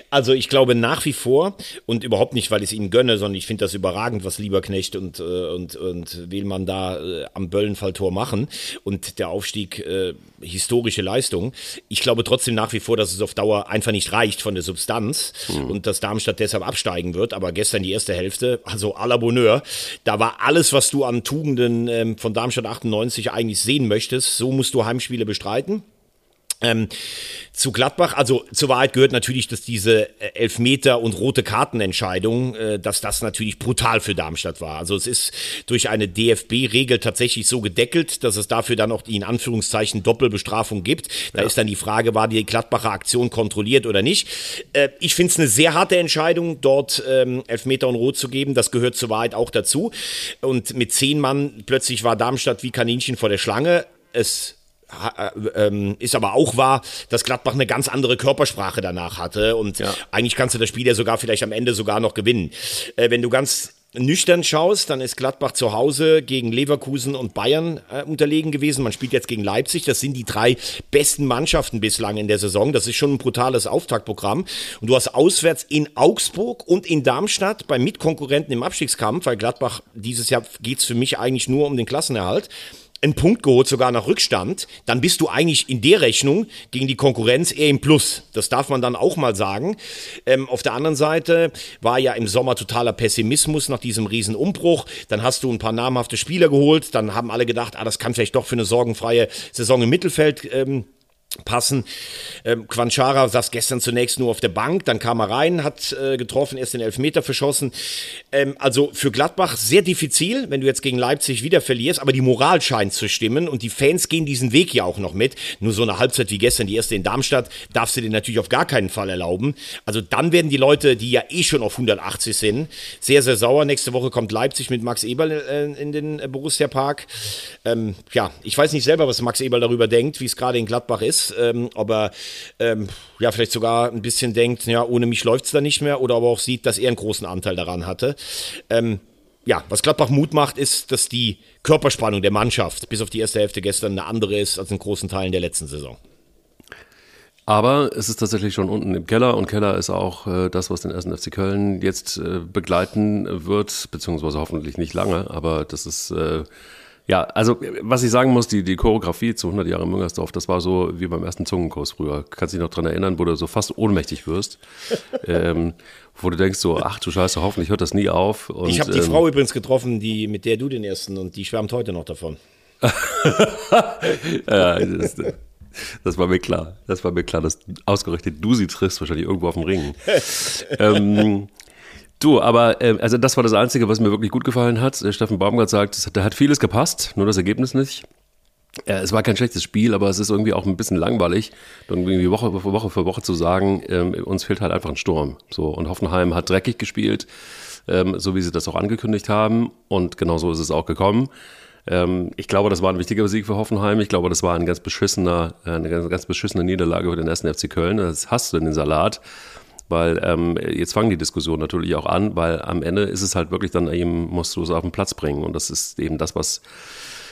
Also ich glaube nach wie vor und überhaupt nicht, weil ich es ihnen gönne, sondern ich finde das überragend, was Lieberknecht und, äh, und, und Wählmann da äh, am Böllenfalltor machen und der Aufstieg äh, historische Leistung. Ich glaube trotzdem nach wie vor, dass es auf Dauer einfach nicht reicht von der Substanz mhm. und dass Darmstadt deshalb absteigen wird. Aber gestern die erste Hälfte, also à la Bonheur, da war alles, was du an Tugenden ähm, von Darmstadt 98 eigentlich sehen möchtest. So musst du Heimspiele bestreiten. Ähm, zu Gladbach, also zur Wahrheit gehört natürlich, dass diese äh, Elfmeter- und rote Kartenentscheidung, äh, dass das natürlich brutal für Darmstadt war. Also es ist durch eine DFB-Regel tatsächlich so gedeckelt, dass es dafür dann auch die in Anführungszeichen Doppelbestrafung gibt. Da ja. ist dann die Frage, war die Gladbacher Aktion kontrolliert oder nicht. Äh, ich finde es eine sehr harte Entscheidung, dort ähm, Elfmeter und Rot zu geben. Das gehört zur Wahrheit auch dazu. Und mit zehn Mann plötzlich war Darmstadt wie Kaninchen vor der Schlange. Es ist aber auch wahr, dass Gladbach eine ganz andere Körpersprache danach hatte und ja. eigentlich kannst du das Spiel ja sogar vielleicht am Ende sogar noch gewinnen. Äh, wenn du ganz nüchtern schaust, dann ist Gladbach zu Hause gegen Leverkusen und Bayern äh, unterlegen gewesen. Man spielt jetzt gegen Leipzig. Das sind die drei besten Mannschaften bislang in der Saison. Das ist schon ein brutales Auftaktprogramm. Und du hast auswärts in Augsburg und in Darmstadt bei Mitkonkurrenten im Abstiegskampf, weil Gladbach dieses Jahr geht's für mich eigentlich nur um den Klassenerhalt einen Punkt geholt, sogar nach Rückstand, dann bist du eigentlich in der Rechnung gegen die Konkurrenz eher im Plus. Das darf man dann auch mal sagen. Ähm, auf der anderen Seite war ja im Sommer totaler Pessimismus nach diesem Riesenumbruch. Dann hast du ein paar namhafte Spieler geholt. Dann haben alle gedacht, ah, das kann vielleicht doch für eine sorgenfreie Saison im Mittelfeld ähm, passen. Ähm, Quanchara saß gestern zunächst nur auf der Bank, dann kam er rein, hat äh, getroffen, erst den Elfmeter verschossen. Ähm, also für Gladbach sehr diffizil, wenn du jetzt gegen Leipzig wieder verlierst, aber die Moral scheint zu stimmen und die Fans gehen diesen Weg ja auch noch mit. Nur so eine Halbzeit wie gestern, die erste in Darmstadt, darfst du dir natürlich auf gar keinen Fall erlauben. Also dann werden die Leute, die ja eh schon auf 180 sind, sehr, sehr sauer. Nächste Woche kommt Leipzig mit Max Eberl äh, in den äh, Borussia Park. Ähm, ja, ich weiß nicht selber, was Max Eberl darüber denkt, wie es gerade in Gladbach ist ist, ähm, ob er ähm, ja vielleicht sogar ein bisschen denkt, ja, ohne mich läuft es da nicht mehr, oder aber auch sieht, dass er einen großen Anteil daran hatte. Ähm, ja, was Gladbach Mut macht, ist, dass die Körperspannung der Mannschaft bis auf die erste Hälfte gestern eine andere ist als in großen Teilen der letzten Saison. Aber es ist tatsächlich schon unten im Keller und Keller ist auch äh, das, was den ersten FC Köln jetzt äh, begleiten wird, beziehungsweise hoffentlich nicht lange, aber das ist äh, ja, also was ich sagen muss, die, die Choreografie zu 100 Jahre Müngersdorf, das war so wie beim ersten Zungenkurs früher. Kannst dich noch dran erinnern, wo du so fast ohnmächtig wirst. ähm, wo du denkst so, ach du Scheiße, hoffentlich hört das nie auf. Und, ich habe die ähm, Frau übrigens getroffen, die mit der du den ersten und die schwärmt heute noch davon. ja, das, das, war mir klar. Das war mir klar, dass ausgerechnet du sie triffst, wahrscheinlich irgendwo auf dem Ring. ähm, Du, aber äh, also das war das Einzige, was mir wirklich gut gefallen hat. Steffen Baumgart sagt, da hat vieles gepasst, nur das Ergebnis nicht. Ja, es war kein schlechtes Spiel, aber es ist irgendwie auch ein bisschen langweilig, irgendwie Woche für Woche für Woche zu sagen, ähm, uns fehlt halt einfach ein Sturm. So und Hoffenheim hat dreckig gespielt, ähm, so wie sie das auch angekündigt haben, und genau so ist es auch gekommen. Ähm, ich glaube, das war ein wichtiger Sieg für Hoffenheim. Ich glaube, das war ein ganz beschissener, eine ganz, ganz beschissene Niederlage für den ersten FC Köln. Das hast du in den Salat weil ähm, jetzt fangen die Diskussionen natürlich auch an, weil am Ende ist es halt wirklich dann eben, musst du es auf den Platz bringen und das ist eben das, was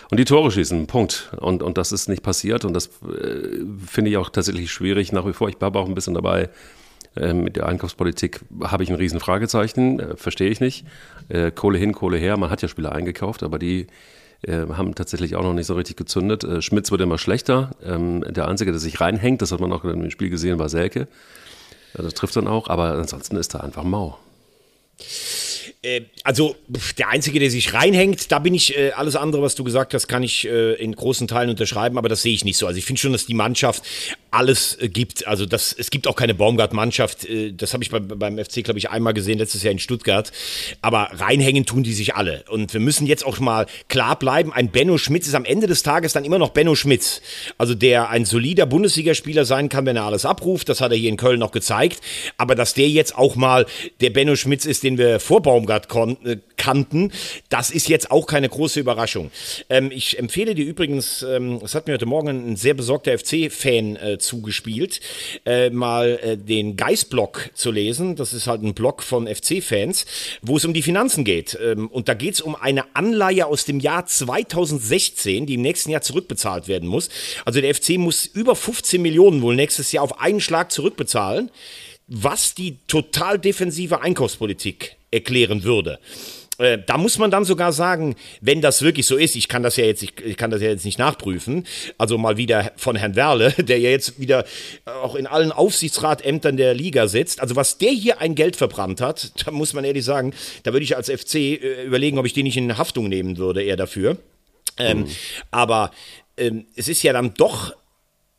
und die Tore schießen, Punkt. Und, und das ist nicht passiert und das äh, finde ich auch tatsächlich schwierig nach wie vor. Ich bleibe auch ein bisschen dabei, äh, mit der Einkaufspolitik habe ich ein riesen Fragezeichen, äh, verstehe ich nicht. Äh, Kohle hin, Kohle her, man hat ja Spieler eingekauft, aber die äh, haben tatsächlich auch noch nicht so richtig gezündet. Schmitz wird immer schlechter. Ähm, der Einzige, der sich reinhängt, das hat man auch dem Spiel gesehen, war Selke. Das trifft dann auch, aber ansonsten ist er einfach mau. Äh, also der Einzige, der sich reinhängt, da bin ich, äh, alles andere, was du gesagt hast, kann ich äh, in großen Teilen unterschreiben, aber das sehe ich nicht so. Also ich finde schon, dass die Mannschaft alles äh, gibt. Also das, es gibt auch keine Baumgart-Mannschaft. Äh, das habe ich bei, beim FC, glaube ich, einmal gesehen, letztes Jahr in Stuttgart. Aber reinhängen tun die sich alle. Und wir müssen jetzt auch mal klar bleiben, ein Benno Schmitz ist am Ende des Tages dann immer noch Benno Schmitz. Also der ein solider Bundesligaspieler sein kann, wenn er alles abruft. Das hat er hier in Köln noch gezeigt. Aber dass der jetzt auch mal der Benno Schmitz ist, den wir vor Baumgart äh, kannten, das ist jetzt auch keine große Überraschung. Ähm, ich empfehle dir übrigens, ähm, hat mir heute Morgen ein sehr besorgter FC-Fan äh, zugespielt, äh, mal äh, den Geistblog zu lesen. Das ist halt ein Blog von FC-Fans, wo es um die Finanzen geht. Ähm, und da geht es um eine Anleihe aus dem Jahr 2016, die im nächsten Jahr zurückbezahlt werden muss. Also der FC muss über 15 Millionen wohl nächstes Jahr auf einen Schlag zurückbezahlen, was die total defensive Einkaufspolitik erklären würde. Äh, da muss man dann sogar sagen, wenn das wirklich so ist, ich kann das ja jetzt, ich, kann das ja jetzt nicht nachprüfen, also mal wieder von Herrn Werle, der ja jetzt wieder auch in allen Aufsichtsratämtern der Liga sitzt, also was der hier ein Geld verbrannt hat, da muss man ehrlich sagen, da würde ich als FC äh, überlegen, ob ich den nicht in Haftung nehmen würde, eher dafür. Ähm, mhm. Aber ähm, es ist ja dann doch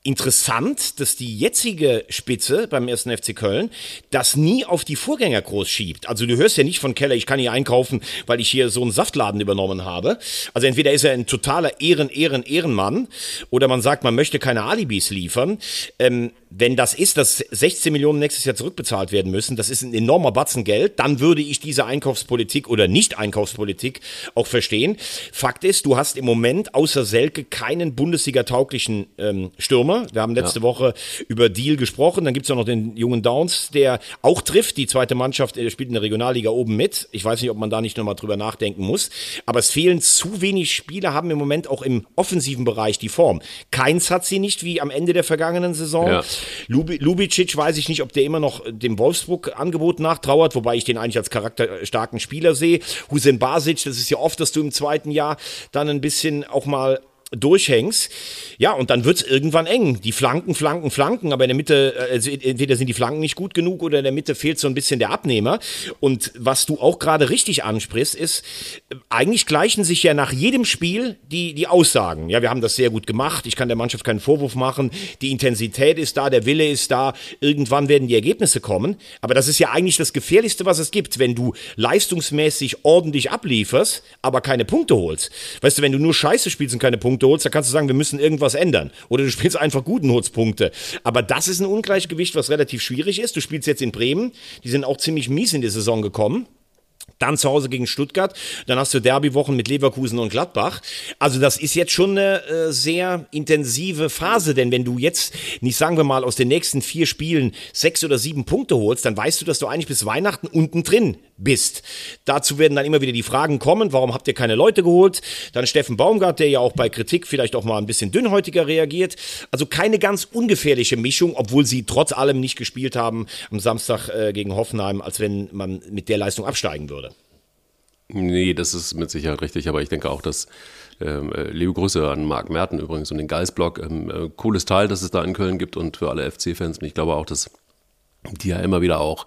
interessant, dass die jetzige Spitze beim ersten FC Köln das nie auf die Vorgänger groß schiebt. Also du hörst ja nicht von Keller, ich kann hier einkaufen, weil ich hier so einen Saftladen übernommen habe. Also entweder ist er ein totaler Ehren, Ehren, Ehrenmann oder man sagt, man möchte keine Alibis liefern. Ähm, wenn das ist, dass 16 Millionen nächstes Jahr zurückbezahlt werden müssen, das ist ein enormer Batzen Geld, dann würde ich diese Einkaufspolitik oder Nicht-Einkaufspolitik auch verstehen. Fakt ist, du hast im Moment außer Selke keinen Bundesliga-tauglichen ähm, Stürmer. Wir haben letzte ja. Woche über Deal gesprochen. Dann gibt es auch noch den jungen Downs, der auch trifft. Die zweite Mannschaft der spielt in der Regionalliga oben mit. Ich weiß nicht, ob man da nicht nochmal drüber nachdenken muss. Aber es fehlen zu wenig Spieler, haben im Moment auch im offensiven Bereich die Form. Keins hat sie nicht wie am Ende der vergangenen Saison. Ja. Lubicic weiß ich nicht, ob der immer noch dem Wolfsburg-Angebot nachtrauert, wobei ich den eigentlich als charakterstarken Spieler sehe. Hussein Basic, das ist ja oft, dass du im zweiten Jahr dann ein bisschen auch mal durchhängst. Ja, und dann wird's irgendwann eng. Die Flanken, Flanken, Flanken, aber in der Mitte, äh, also entweder sind die Flanken nicht gut genug oder in der Mitte fehlt so ein bisschen der Abnehmer. Und was du auch gerade richtig ansprichst, ist, eigentlich gleichen sich ja nach jedem Spiel die, die Aussagen. Ja, wir haben das sehr gut gemacht. Ich kann der Mannschaft keinen Vorwurf machen. Die Intensität ist da, der Wille ist da. Irgendwann werden die Ergebnisse kommen. Aber das ist ja eigentlich das Gefährlichste, was es gibt, wenn du leistungsmäßig ordentlich ablieferst, aber keine Punkte holst. Weißt du, wenn du nur Scheiße spielst und keine Punkte holst, dann kannst du sagen, wir müssen irgendwas ändern. Oder du spielst einfach guten Holzpunkte. Aber das ist ein Ungleichgewicht, was relativ schwierig ist. Du spielst jetzt in Bremen. Die sind auch ziemlich mies in die Saison gekommen. Dann zu Hause gegen Stuttgart. Dann hast du Derbywochen mit Leverkusen und Gladbach. Also das ist jetzt schon eine äh, sehr intensive Phase, denn wenn du jetzt nicht, sagen wir mal, aus den nächsten vier Spielen sechs oder sieben Punkte holst, dann weißt du, dass du eigentlich bis Weihnachten unten drin bist. Dazu werden dann immer wieder die Fragen kommen, warum habt ihr keine Leute geholt? Dann Steffen Baumgart, der ja auch bei Kritik vielleicht auch mal ein bisschen dünnhäutiger reagiert. Also keine ganz ungefährliche Mischung, obwohl sie trotz allem nicht gespielt haben am Samstag äh, gegen Hoffenheim, als wenn man mit der Leistung absteigen würde. Nee, das ist mit Sicherheit richtig, aber ich denke auch, dass ähm, äh, liebe Grüße an Marc Merten übrigens und den Geistblock. Ähm, äh, cooles Teil, das es da in Köln gibt und für alle FC-Fans. Ich glaube auch, dass die ja immer wieder auch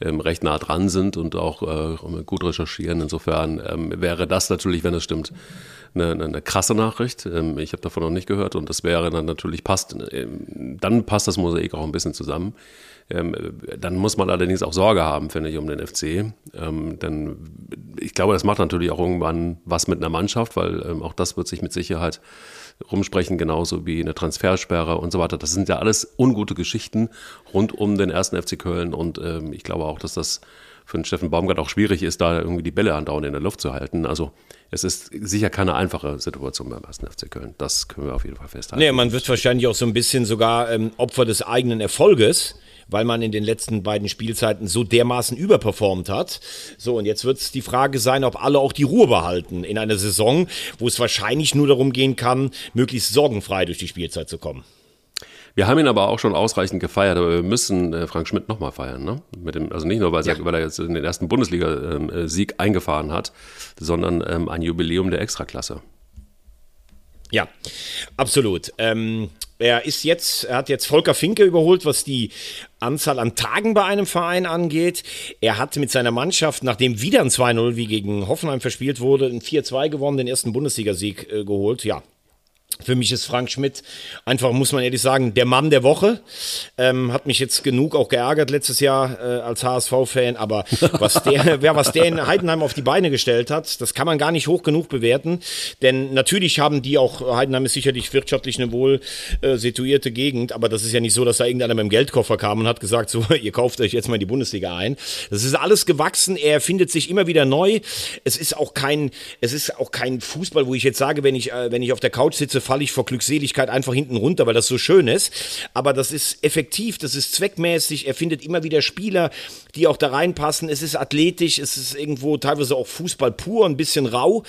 ähm, recht nah dran sind und auch äh, gut recherchieren. Insofern ähm, wäre das natürlich, wenn es stimmt, eine, eine krasse Nachricht. Ähm, ich habe davon noch nicht gehört und das wäre dann natürlich passt, ähm, dann passt das Mosaik auch ein bisschen zusammen. Ähm, dann muss man allerdings auch Sorge haben, finde ich, um den FC. Ähm, denn ich glaube, das macht natürlich auch irgendwann was mit einer Mannschaft, weil ähm, auch das wird sich mit Sicherheit rumsprechen, genauso wie eine Transfersperre und so weiter. Das sind ja alles ungute Geschichten rund um den ersten FC Köln und ich glaube auch, dass das für den Steffen Baumgart auch schwierig ist, da irgendwie die Bälle andauernd in der Luft zu halten. Also es ist sicher keine einfache Situation beim ersten FC Köln. Das können wir auf jeden Fall festhalten. Nee, man wird wahrscheinlich auch so ein bisschen sogar ähm, Opfer des eigenen Erfolges weil man in den letzten beiden Spielzeiten so dermaßen überperformt hat. So, und jetzt wird es die Frage sein, ob alle auch die Ruhe behalten in einer Saison, wo es wahrscheinlich nur darum gehen kann, möglichst sorgenfrei durch die Spielzeit zu kommen. Wir haben ihn aber auch schon ausreichend gefeiert, aber wir müssen äh, Frank Schmidt nochmal feiern. Ne? Mit dem, also nicht nur, weil, ja. er, weil er jetzt den ersten Bundesliga-Sieg ähm, äh, eingefahren hat, sondern ähm, ein Jubiläum der Extraklasse. Ja, absolut. Ähm, er ist jetzt, er hat jetzt Volker Finke überholt, was die Anzahl an Tagen bei einem Verein angeht. Er hat mit seiner Mannschaft, nachdem wieder ein 2-0 wie gegen Hoffenheim verspielt wurde, ein 4-2 gewonnen, den ersten Bundesligasieg äh, geholt. Ja, für mich ist Frank Schmidt einfach, muss man ehrlich sagen, der Mann der Woche. Ähm, hat mich jetzt genug auch geärgert letztes Jahr äh, als HSV-Fan, aber was der, wer, was der in Heidenheim auf die Beine gestellt hat, das kann man gar nicht hoch genug bewerten. Denn natürlich haben die auch, Heidenheim ist sicherlich wirtschaftlich eine wohl äh, situierte Gegend, aber das ist ja nicht so, dass da irgendeiner mit dem Geldkoffer kam und hat gesagt, so, ihr kauft euch jetzt mal in die Bundesliga ein. Das ist alles gewachsen, er findet sich immer wieder neu. Es ist auch kein, es ist auch kein Fußball, wo ich jetzt sage, wenn ich, äh, wenn ich auf der Couch sitze, falle ich vor Glückseligkeit einfach hinten runter, weil das so schön ist. Aber das ist effektiv, das ist zweckmäßig. Er findet immer wieder Spieler, die auch da reinpassen. Es ist athletisch, es ist irgendwo teilweise auch Fußball pur, ein bisschen rau.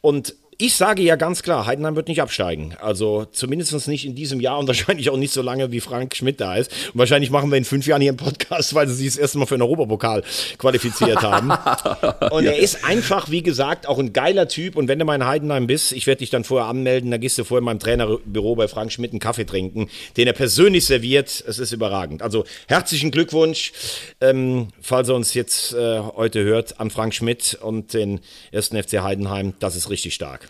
Und ich sage ja ganz klar, Heidenheim wird nicht absteigen. Also zumindest nicht in diesem Jahr und wahrscheinlich auch nicht so lange, wie Frank Schmidt da ist. Und wahrscheinlich machen wir in fünf Jahren hier einen Podcast, weil sie sich das erste Mal für den Europapokal qualifiziert haben. Und ja. er ist einfach, wie gesagt, auch ein geiler Typ. Und wenn du mal in Heidenheim bist, ich werde dich dann vorher anmelden, dann gehst du vorher in meinem Trainerbüro bei Frank Schmidt einen Kaffee trinken, den er persönlich serviert. Es ist überragend. Also herzlichen Glückwunsch, ähm, falls er uns jetzt äh, heute hört, an Frank Schmidt und den ersten FC Heidenheim. Das ist richtig stark.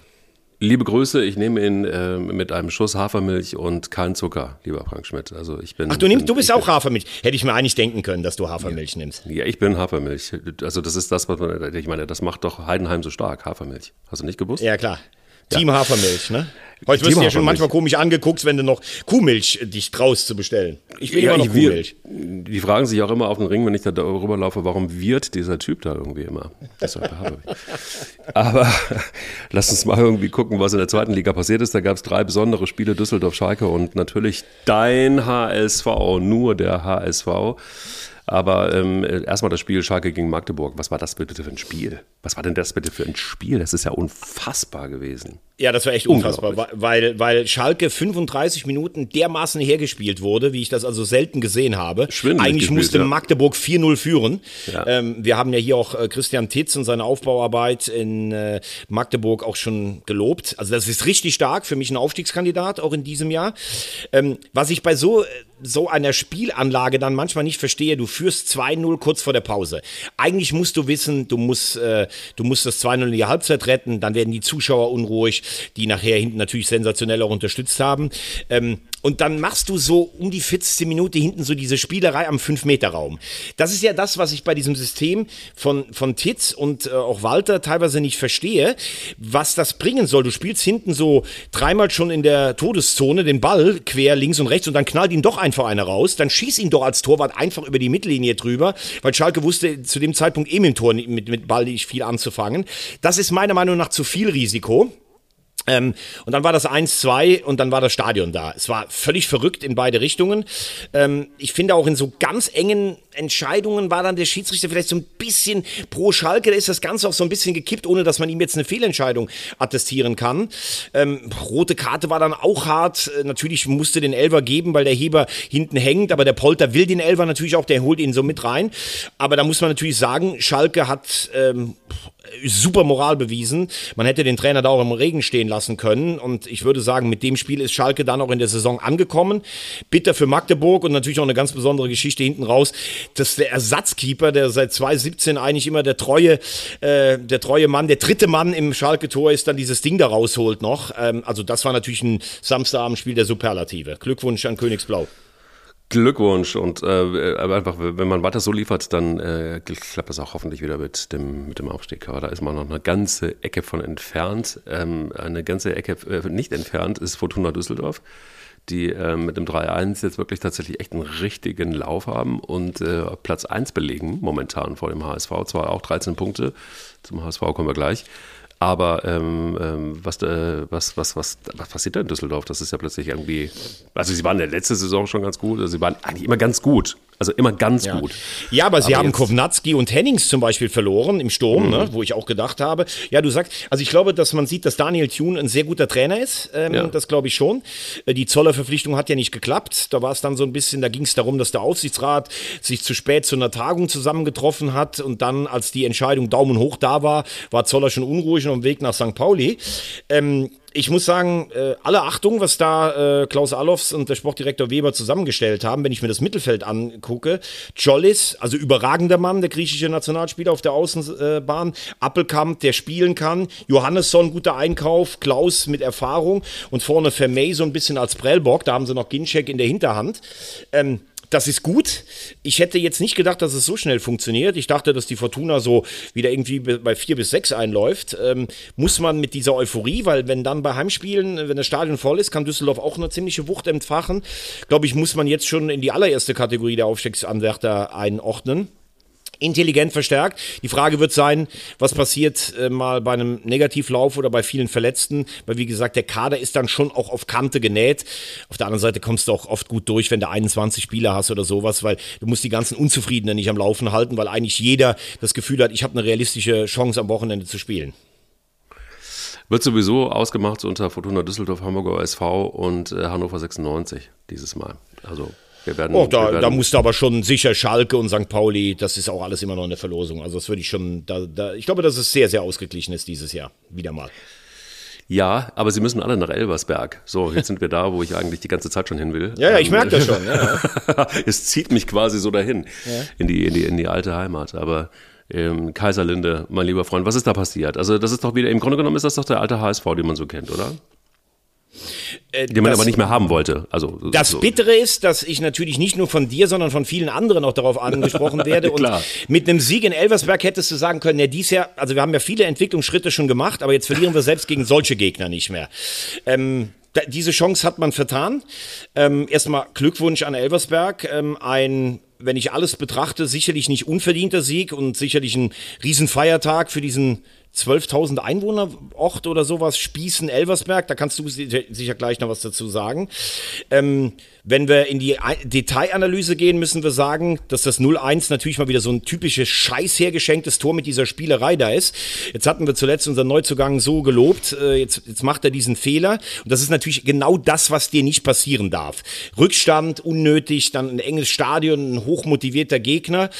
Liebe Grüße, ich nehme ihn äh, mit einem Schuss Hafermilch und kein Zucker, lieber Frank Schmidt. Also ich bin. Ach, du nimmst, bin, du bist auch Hafermilch. Hätte ich mir eigentlich denken können, dass du Hafermilch ja. nimmst. Ja, ich bin Hafermilch. Also das ist das, was man, ich meine, das macht doch Heidenheim so stark, Hafermilch. Hast du nicht gewusst? Ja, klar. Team ja. Hafermilch, ne? Heute wirst du ja schon manchmal komisch angeguckt, wenn du noch Kuhmilch dich traust zu bestellen. Ich will ja, immer noch Kuhmilch. Wir, die fragen sich auch immer auf den Ring, wenn ich da darüber laufe, warum wird dieser Typ da irgendwie immer? Aber lass uns mal irgendwie gucken, was in der zweiten Liga passiert ist. Da gab es drei besondere Spiele, Düsseldorf, Schalke und natürlich dein HSV, nur der HSV. Aber ähm, erstmal das Spiel Schalke gegen Magdeburg. Was war das bitte für ein Spiel? Was war denn das bitte für ein Spiel? Das ist ja unfassbar gewesen. Ja, das war echt unfassbar, weil, weil Schalke 35 Minuten dermaßen hergespielt wurde, wie ich das also selten gesehen habe. Schwindelig Eigentlich gespielt, musste ja. Magdeburg 4-0 führen. Ja. Ähm, wir haben ja hier auch äh, Christian Titz und seine Aufbauarbeit in äh, Magdeburg auch schon gelobt. Also das ist richtig stark, für mich ein Aufstiegskandidat, auch in diesem Jahr. Ähm, was ich bei so, so einer Spielanlage dann manchmal nicht verstehe, du führst 2-0 kurz vor der Pause. Eigentlich musst du wissen, du musst, äh, du musst das 2-0 in die Halbzeit retten, dann werden die Zuschauer unruhig die nachher hinten natürlich sensationell auch unterstützt haben. Ähm, und dann machst du so um die 40. Minute hinten so diese Spielerei am 5-Meter-Raum. Das ist ja das, was ich bei diesem System von, von Titz und äh, auch Walter teilweise nicht verstehe, was das bringen soll. Du spielst hinten so dreimal schon in der Todeszone den Ball quer links und rechts und dann knallt ihn doch einfach einer raus. Dann schieß ihn doch als Torwart einfach über die Mittellinie drüber, weil Schalke wusste zu dem Zeitpunkt eh mit dem Tor mit, mit Ball nicht viel anzufangen. Das ist meiner Meinung nach zu viel Risiko. Ähm, und dann war das 1-2 und dann war das Stadion da. Es war völlig verrückt in beide Richtungen. Ähm, ich finde auch in so ganz engen Entscheidungen war dann der Schiedsrichter vielleicht so ein bisschen pro Schalke. Da ist das Ganze auch so ein bisschen gekippt, ohne dass man ihm jetzt eine Fehlentscheidung attestieren kann. Ähm, rote Karte war dann auch hart. Äh, natürlich musste den Elver geben, weil der Heber hinten hängt. Aber der Polter will den Elver natürlich auch, der holt ihn so mit rein. Aber da muss man natürlich sagen, Schalke hat ähm, super Moral bewiesen. Man hätte den Trainer da auch im Regen stehen lassen können. Und ich würde sagen, mit dem Spiel ist Schalke dann auch in der Saison angekommen. Bitter für Magdeburg und natürlich auch eine ganz besondere Geschichte hinten raus, dass der Ersatzkeeper, der seit 2017 eigentlich immer der treue, äh, der treue Mann, der dritte Mann im Schalke-Tor ist, dann dieses Ding da rausholt noch. Ähm, also das war natürlich ein Samstagabendspiel der Superlative. Glückwunsch an Königsblau. Glückwunsch und äh, aber einfach, wenn man weiter so liefert, dann äh, klappt das auch hoffentlich wieder mit dem, mit dem Aufstieg. Aber da ist man noch eine ganze Ecke von entfernt. Ähm, eine ganze Ecke äh, nicht entfernt ist Fortuna Düsseldorf, die äh, mit dem 3-1 jetzt wirklich tatsächlich echt einen richtigen Lauf haben und äh, Platz 1 belegen momentan vor dem HSV. Zwar auch 13 Punkte, zum HSV kommen wir gleich. Aber ähm, ähm, was, äh, was, was, was, was passiert da in Düsseldorf? Das ist ja plötzlich irgendwie. Also, sie waren in der letzten Saison schon ganz gut. Also sie waren eigentlich immer ganz gut. Also immer ganz ja. gut. Ja, aber sie Aber haben jetzt- Kovnatski und Hennings zum Beispiel verloren im Sturm, ne, wo ich auch gedacht habe. Ja, du sagst, also ich glaube, dass man sieht, dass Daniel Thune ein sehr guter Trainer ist. Ähm, Ja. Das glaube ich schon. Äh, Die Zoller-Verpflichtung hat ja nicht geklappt. Da war es dann so ein bisschen, da ging es darum, dass der Aufsichtsrat sich zu spät zu einer Tagung zusammengetroffen hat und dann, als die Entscheidung Daumen hoch da war, war Zoller schon unruhig und auf dem Weg nach St. Pauli. Ähm, ich muss sagen, äh, alle Achtung, was da äh, Klaus Allofs und der Sportdirektor Weber zusammengestellt haben, wenn ich mir das Mittelfeld angucke. Jollis, also überragender Mann, der griechische Nationalspieler auf der Außenbahn. Appelkamp, der spielen kann. Johannesson, guter Einkauf. Klaus mit Erfahrung. Und vorne Vermey so ein bisschen als Prellbock. Da haben sie noch Ginczek in der Hinterhand. Ähm, das ist gut. Ich hätte jetzt nicht gedacht, dass es so schnell funktioniert. Ich dachte, dass die Fortuna so wieder irgendwie be- bei vier bis sechs einläuft. Ähm, muss man mit dieser Euphorie, weil wenn dann bei Heimspielen, wenn das Stadion voll ist, kann Düsseldorf auch eine ziemliche Wucht entfachen. Glaube ich, muss man jetzt schon in die allererste Kategorie der Aufstiegsanwärter einordnen intelligent verstärkt. Die Frage wird sein, was passiert äh, mal bei einem Negativlauf oder bei vielen Verletzten, weil wie gesagt, der Kader ist dann schon auch auf Kante genäht. Auf der anderen Seite kommst du auch oft gut durch, wenn du 21 Spieler hast oder sowas, weil du musst die ganzen Unzufriedenen nicht am Laufen halten, weil eigentlich jeder das Gefühl hat, ich habe eine realistische Chance am Wochenende zu spielen. Wird sowieso ausgemacht unter Fortuna Düsseldorf, Hamburger SV und äh, Hannover 96 dieses Mal. Also wir werden. Oh, da, wir werden da musst du aber schon sicher Schalke und St. Pauli, das ist auch alles immer noch eine Verlosung. Also das würde ich schon, da, da, ich glaube, dass es sehr, sehr ausgeglichen ist dieses Jahr. Wieder mal. ja, aber sie müssen alle nach Elversberg. So, jetzt sind wir da, wo ich eigentlich die ganze Zeit schon hin will. Ja, ja, ich Ähm, merke das schon. Ja, ja. es zieht mich quasi so dahin in, die, in, die, in die alte Heimat. Aber ähm, Kaiserlinde, mein lieber Freund, was ist da passiert? Also das ist doch wieder, im Grunde genommen ist das doch der alte HSV, den man so kennt, oder? Äh, Den man das- aber nicht mehr haben wollte. Also, Das so. Bittere ist, dass ich natürlich nicht nur von dir, sondern von vielen anderen auch darauf angesprochen werde. Und mit einem Sieg in Elversberg hättest du sagen können, ja, dies Jahr, also wir haben ja viele Entwicklungsschritte schon gemacht, aber jetzt verlieren wir selbst gegen solche Gegner nicht mehr. Ähm, diese Chance hat man vertan. Ähm, erstmal Glückwunsch an Elversberg. Ähm, ein, wenn ich alles betrachte, sicherlich nicht unverdienter Sieg und sicherlich ein Riesenfeiertag für diesen 12.000 Einwohnerort oder sowas, Spießen, Elversberg, da kannst du si- sicher gleich noch was dazu sagen. Ähm, wenn wir in die Detailanalyse gehen, müssen wir sagen, dass das 0-1 natürlich mal wieder so ein typisches Scheiß hergeschenktes Tor mit dieser Spielerei da ist. Jetzt hatten wir zuletzt unseren Neuzugang so gelobt, äh, jetzt, jetzt macht er diesen Fehler. Und das ist natürlich genau das, was dir nicht passieren darf. Rückstand, unnötig, dann ein enges Stadion, ein hochmotivierter Gegner.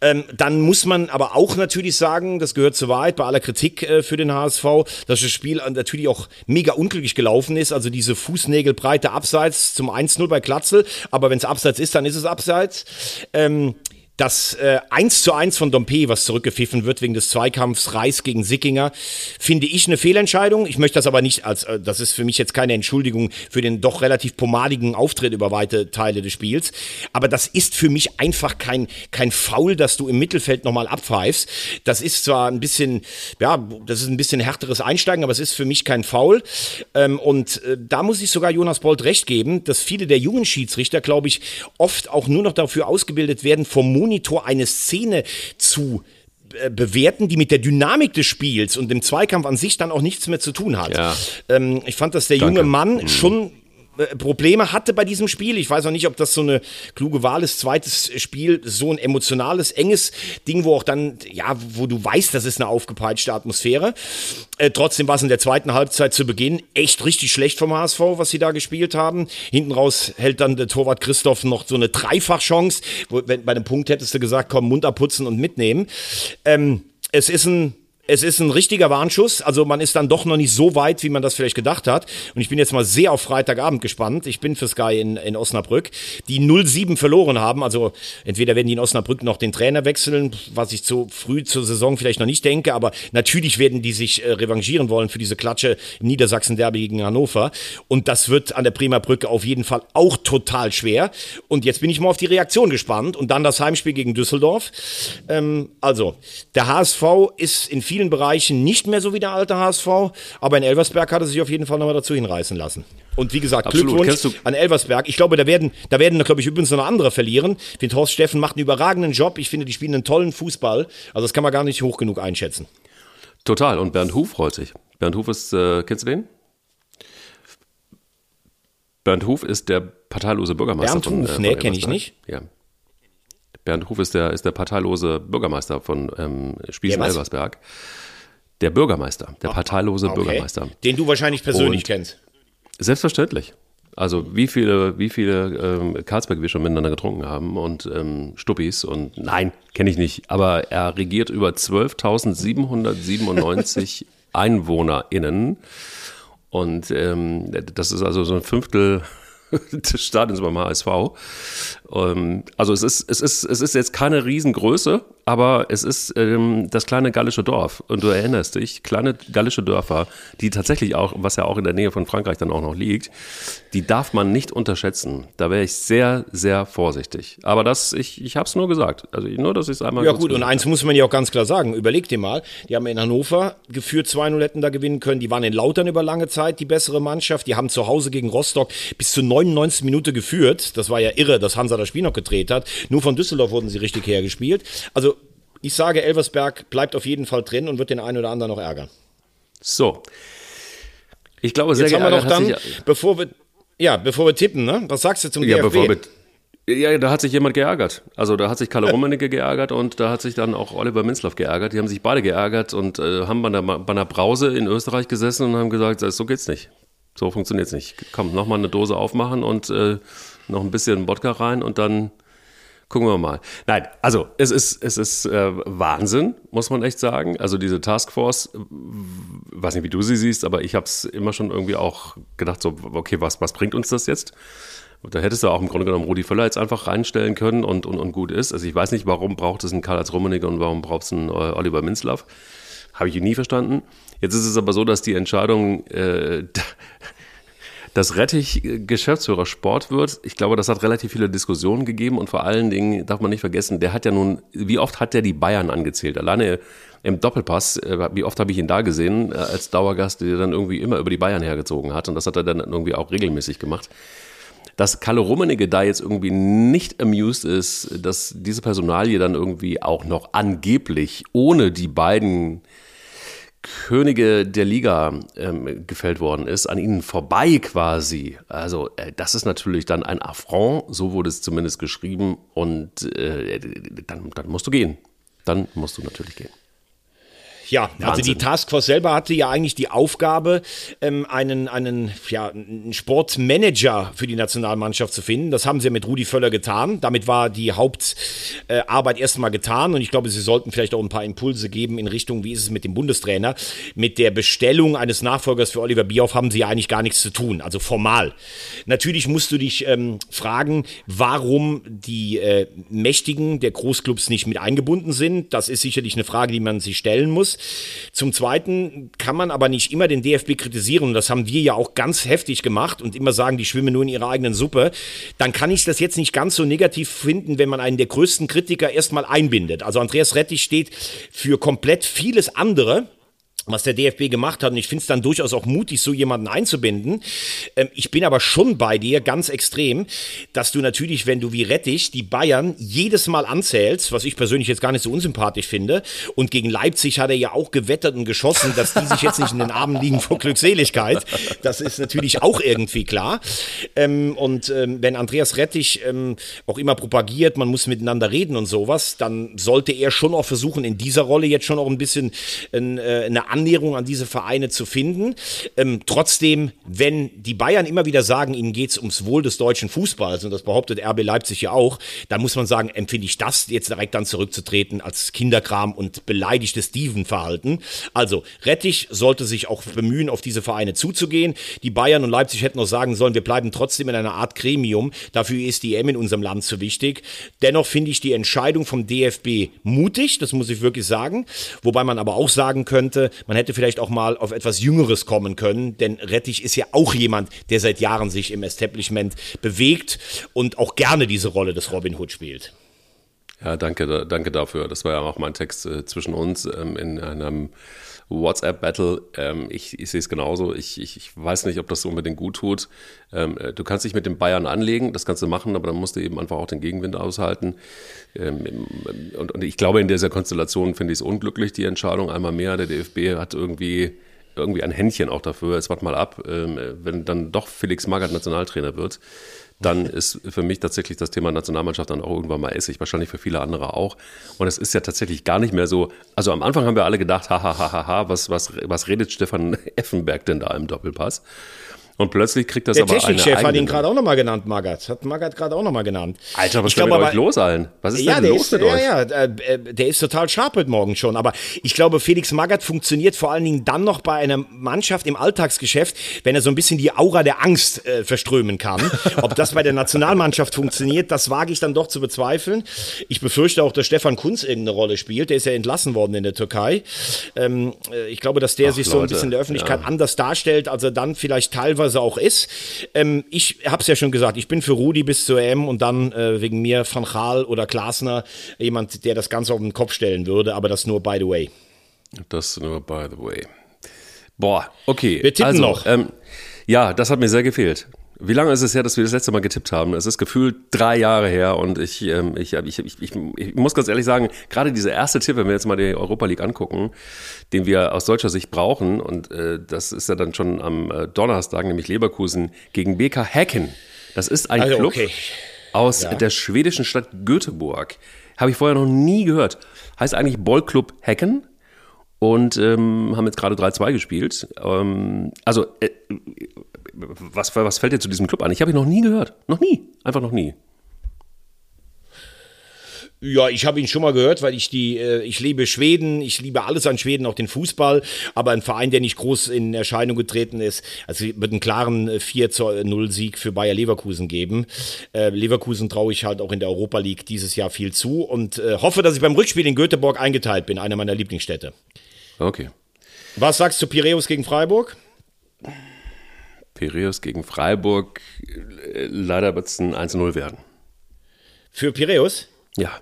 Ähm, dann muss man aber auch natürlich sagen, das gehört zur Wahrheit bei aller Kritik äh, für den HSV, dass das Spiel natürlich auch mega unglücklich gelaufen ist. Also diese Fußnägelbreite Abseits zum 1-0 bei Glatzel. Aber wenn es Abseits ist, dann ist es Abseits. Ähm, das äh, 1 zu 1 von Dompe, was zurückgepfiffen wird wegen des Zweikampfs Reis gegen Sickinger, finde ich eine Fehlentscheidung. Ich möchte das aber nicht als, äh, das ist für mich jetzt keine Entschuldigung für den doch relativ pomadigen Auftritt über weite Teile des Spiels. Aber das ist für mich einfach kein, kein Foul, dass du im Mittelfeld nochmal abpfeifst. Das ist zwar ein bisschen, ja, das ist ein bisschen härteres Einsteigen, aber es ist für mich kein Foul. Ähm, und äh, da muss ich sogar Jonas Bolt recht geben, dass viele der jungen Schiedsrichter, glaube ich, oft auch nur noch dafür ausgebildet werden, vom Monitor eine Szene zu äh, bewerten, die mit der Dynamik des Spiels und dem Zweikampf an sich dann auch nichts mehr zu tun hat. Ja. Ähm, ich fand, dass der Danke. junge Mann schon äh, Probleme hatte bei diesem Spiel. Ich weiß auch nicht, ob das so eine kluge Wahl ist. Zweites Spiel, so ein emotionales, enges Ding, wo auch dann, ja, wo du weißt, das ist eine aufgepeitschte Atmosphäre. Äh, trotzdem war es in der zweiten Halbzeit zu Beginn echt richtig schlecht vom HSV, was sie da gespielt haben. Hinten raus hält dann der Torwart Christoph noch so eine Dreifachchance. Wo, wenn, bei dem Punkt hättest du gesagt, komm, Mund abputzen und mitnehmen. Ähm, es ist ein es ist ein richtiger Warnschuss. Also man ist dann doch noch nicht so weit, wie man das vielleicht gedacht hat. Und ich bin jetzt mal sehr auf Freitagabend gespannt. Ich bin für Sky in, in Osnabrück, die 0-7 verloren haben. Also entweder werden die in Osnabrück noch den Trainer wechseln, was ich zu früh zur Saison vielleicht noch nicht denke. Aber natürlich werden die sich äh, revanchieren wollen für diese Klatsche im Niedersachsen-Derby gegen Hannover. Und das wird an der Bremer Brücke auf jeden Fall auch total schwer. Und jetzt bin ich mal auf die Reaktion gespannt. Und dann das Heimspiel gegen Düsseldorf. Ähm, also, der HSV ist in vielen Bereichen nicht mehr so wie der alte HSV, aber in Elversberg hat er sich auf jeden Fall nochmal dazu hinreißen lassen. Und wie gesagt, Absolut. Glückwunsch an Elversberg. Ich glaube, da werden, da werden, glaube ich, übrigens noch andere verlieren. Ich finde, Horst Steffen macht einen überragenden Job. Ich finde, die spielen einen tollen Fußball. Also, das kann man gar nicht hoch genug einschätzen. Total. Und Bernd Huf freut sich. Bernd Huf ist, äh, kennst du den? Bernd Huf ist der parteilose Bürgermeister Bernd von, Huf? von Nee, kenn ich nicht. Ja. Bernd Huf ist der, ist der parteilose Bürgermeister von ähm? Spießen-Elversberg. Der Bürgermeister, der parteilose Okay. Bürgermeister. Den du wahrscheinlich persönlich Und- kennst. Selbstverständlich. Also wie viele, wie viele ähm, Karlsberg wir schon miteinander getrunken haben und ähm, Stuppis und nein, kenne ich nicht, aber er regiert über 12.797 EinwohnerInnen und ähm, das ist also so ein Fünftel des Stadions beim HSV. Ähm, also es ist, es, ist, es ist jetzt keine Riesengröße, aber es ist ähm, das kleine gallische Dorf. Und du erinnerst dich, kleine gallische Dörfer, die tatsächlich auch, was ja auch in der Nähe von Frankreich dann auch noch liegt, die darf man nicht unterschätzen. Da wäre ich sehr, sehr vorsichtig. Aber das, ich, ich habe es nur gesagt. Also nur, dass ich es einmal Ja gut, und eins muss man ja auch ganz klar sagen. Überleg dir mal, die haben in Hannover geführt 2-0 hätten da gewinnen können. Die waren in Lautern über lange Zeit die bessere Mannschaft. Die haben zu Hause gegen Rostock bis zur 99. Minute geführt. Das war ja irre, dass Hansa das Spiel noch gedreht hat. Nur von Düsseldorf wurden sie richtig hergespielt. Also ich sage, Elversberg bleibt auf jeden Fall drin und wird den einen oder anderen noch ärgern. So. Ich glaube, sehr Jetzt haben wir geärgert noch hat dann, sich- bevor wir, ja, bevor wir tippen, ne? Was sagst du zum Ja, DFB? bevor wir. Ja, da hat sich jemand geärgert. Also da hat sich Kalle Rummenigge geärgert und da hat sich dann auch Oliver Minzlaff geärgert. Die haben sich beide geärgert und äh, haben bei einer, bei einer Brause in Österreich gesessen und haben gesagt, so geht's nicht. So funktioniert's nicht. Komm, nochmal eine Dose aufmachen und äh, noch ein bisschen Wodka rein und dann gucken wir mal. Nein, also es ist, es ist äh, Wahnsinn, muss man echt sagen. Also diese Taskforce, äh, weiß nicht, wie du sie siehst, aber ich habe es immer schon irgendwie auch gedacht, so, okay, was, was bringt uns das jetzt? Da hättest du auch im Grunde genommen Rudi Völler jetzt einfach reinstellen können und, und, und gut ist. Also ich weiß nicht, warum braucht es einen Karl-Heinz Rummenigge und warum braucht es einen äh, Oliver Minzlaff. Habe ich nie verstanden. Jetzt ist es aber so, dass die Entscheidung, äh, dass Rettich Geschäftsführer Sport wird, ich glaube, das hat relativ viele Diskussionen gegeben und vor allen Dingen darf man nicht vergessen, der hat ja nun, wie oft hat der die Bayern angezählt? Alleine im Doppelpass, äh, wie oft habe ich ihn da gesehen äh, als Dauergast, der dann irgendwie immer über die Bayern hergezogen hat und das hat er dann irgendwie auch regelmäßig gemacht. Dass Kalle Rummenigge da jetzt irgendwie nicht amused ist, dass diese Personalie dann irgendwie auch noch angeblich ohne die beiden Könige der Liga ähm, gefällt worden ist, an ihnen vorbei quasi. Also äh, das ist natürlich dann ein Affront, so wurde es zumindest geschrieben und äh, dann, dann musst du gehen. Dann musst du natürlich gehen. Ja, Wahnsinn. also die Taskforce selber hatte ja eigentlich die Aufgabe, ähm, einen, einen, ja, einen Sportmanager für die Nationalmannschaft zu finden. Das haben sie mit Rudi Völler getan. Damit war die Hauptarbeit äh, erstmal getan. Und ich glaube, sie sollten vielleicht auch ein paar Impulse geben in Richtung, wie ist es mit dem Bundestrainer. Mit der Bestellung eines Nachfolgers für Oliver Bierhoff haben sie ja eigentlich gar nichts zu tun, also formal. Natürlich musst du dich ähm, fragen, warum die äh, Mächtigen der Großclubs nicht mit eingebunden sind. Das ist sicherlich eine Frage, die man sich stellen muss. Zum Zweiten kann man aber nicht immer den DFB kritisieren. Das haben wir ja auch ganz heftig gemacht und immer sagen, die schwimmen nur in ihrer eigenen Suppe. Dann kann ich das jetzt nicht ganz so negativ finden, wenn man einen der größten Kritiker erstmal einbindet. Also Andreas Rettich steht für komplett vieles andere was der DFB gemacht hat. Und ich finde es dann durchaus auch mutig, so jemanden einzubinden. Ähm, ich bin aber schon bei dir ganz extrem, dass du natürlich, wenn du wie Rettich die Bayern jedes Mal anzählst, was ich persönlich jetzt gar nicht so unsympathisch finde, und gegen Leipzig hat er ja auch gewettert und geschossen, dass die sich jetzt nicht in den Armen liegen vor Glückseligkeit. Das ist natürlich auch irgendwie klar. Ähm, und ähm, wenn Andreas Rettich ähm, auch immer propagiert, man muss miteinander reden und sowas, dann sollte er schon auch versuchen, in dieser Rolle jetzt schon auch ein bisschen äh, eine Annäherung an diese Vereine zu finden. Ähm, trotzdem, wenn die Bayern immer wieder sagen, ihnen geht es ums Wohl des deutschen Fußballs, und das behauptet RB Leipzig ja auch, dann muss man sagen, empfinde ich das jetzt direkt dann zurückzutreten als Kinderkram und beleidigtes Steven-Verhalten. Also, Rettich sollte sich auch bemühen, auf diese Vereine zuzugehen. Die Bayern und Leipzig hätten noch sagen sollen, wir bleiben trotzdem in einer Art Gremium. Dafür ist die M in unserem Land zu wichtig. Dennoch finde ich die Entscheidung vom DFB mutig, das muss ich wirklich sagen. Wobei man aber auch sagen könnte, man hätte vielleicht auch mal auf etwas Jüngeres kommen können, denn Rettich ist ja auch jemand, der seit Jahren sich im Establishment bewegt und auch gerne diese Rolle des Robin Hood spielt. Ja, danke, danke dafür. Das war ja auch mein Text äh, zwischen uns ähm, in einem WhatsApp-Battle. Ähm, ich, ich sehe es genauso. Ich, ich, ich, weiß nicht, ob das so unbedingt gut tut. Ähm, äh, du kannst dich mit den Bayern anlegen, das kannst du machen, aber dann musst du eben einfach auch den Gegenwind aushalten. Ähm, und, und, ich glaube, in dieser Konstellation finde ich es unglücklich, die Entscheidung. Einmal mehr, der DFB hat irgendwie irgendwie ein Händchen auch dafür. Jetzt wart mal ab, ähm, wenn dann doch Felix Magath Nationaltrainer wird dann ist für mich tatsächlich das Thema Nationalmannschaft dann auch irgendwann mal essig, wahrscheinlich für viele andere auch. Und es ist ja tatsächlich gar nicht mehr so. Also am Anfang haben wir alle gedacht, hahaha, ha, ha, ha, was, was, was redet Stefan Effenberg denn da im Doppelpass? Und plötzlich kriegt das der aber Technikchef hat ihn gerade auch nochmal genannt, Magath. Hat Magath gerade auch nochmal genannt. Alter, was ist denn mit euch los allen? Was ist ja, denn los ist, mit ja, euch? Ja, äh, äh, der ist total sharp heute Morgen schon. Aber ich glaube, Felix Magath funktioniert vor allen Dingen dann noch bei einer Mannschaft im Alltagsgeschäft, wenn er so ein bisschen die Aura der Angst äh, verströmen kann. Ob das bei der Nationalmannschaft funktioniert, das wage ich dann doch zu bezweifeln. Ich befürchte auch, dass Stefan Kunz irgendeine Rolle spielt. Der ist ja entlassen worden in der Türkei. Ähm, äh, ich glaube, dass der Ach, sich so ein bisschen in der Öffentlichkeit ja. anders darstellt, als er dann vielleicht teilweise auch ist. Ähm, ich habe es ja schon gesagt, ich bin für Rudi bis zur EM und dann äh, wegen mir Van Gaal oder Glasner jemand, der das Ganze auf den Kopf stellen würde, aber das nur by the way. Das nur by the way. Boah, okay. Wir tippen also, noch. Ähm, ja, das hat mir sehr gefehlt. Wie lange ist es her, dass wir das letzte Mal getippt haben? Es ist gefühlt drei Jahre her und ich, ähm, ich, ich, ich, ich, ich muss ganz ehrlich sagen, gerade dieser erste Tipp, wenn wir jetzt mal die Europa League angucken, den wir aus deutscher Sicht brauchen, und äh, das ist ja dann schon am äh, Donnerstag, nämlich Leverkusen gegen BK Häcken. Das ist ein also, Club okay. aus ja. der schwedischen Stadt Göteborg. Habe ich vorher noch nie gehört. Heißt eigentlich Ballclub Häcken und ähm, haben jetzt gerade 3-2 gespielt. Ähm, also äh, was, was fällt dir zu diesem Club an? Ich habe ihn noch nie gehört. Noch nie. Einfach noch nie. Ja, ich habe ihn schon mal gehört, weil ich die, äh, ich liebe Schweden, ich liebe alles an Schweden, auch den Fußball, aber ein Verein, der nicht groß in Erscheinung getreten ist, also wird einen klaren 4 zu 0 Sieg für Bayer Leverkusen geben. Äh, Leverkusen traue ich halt auch in der Europa League dieses Jahr viel zu und äh, hoffe, dass ich beim Rückspiel in Göteborg eingeteilt bin, einer meiner Lieblingsstädte. Okay. Was sagst du Piräus gegen Freiburg? Piräus gegen Freiburg, leider wird es ein 1-0 werden. Für Piräus? Ja.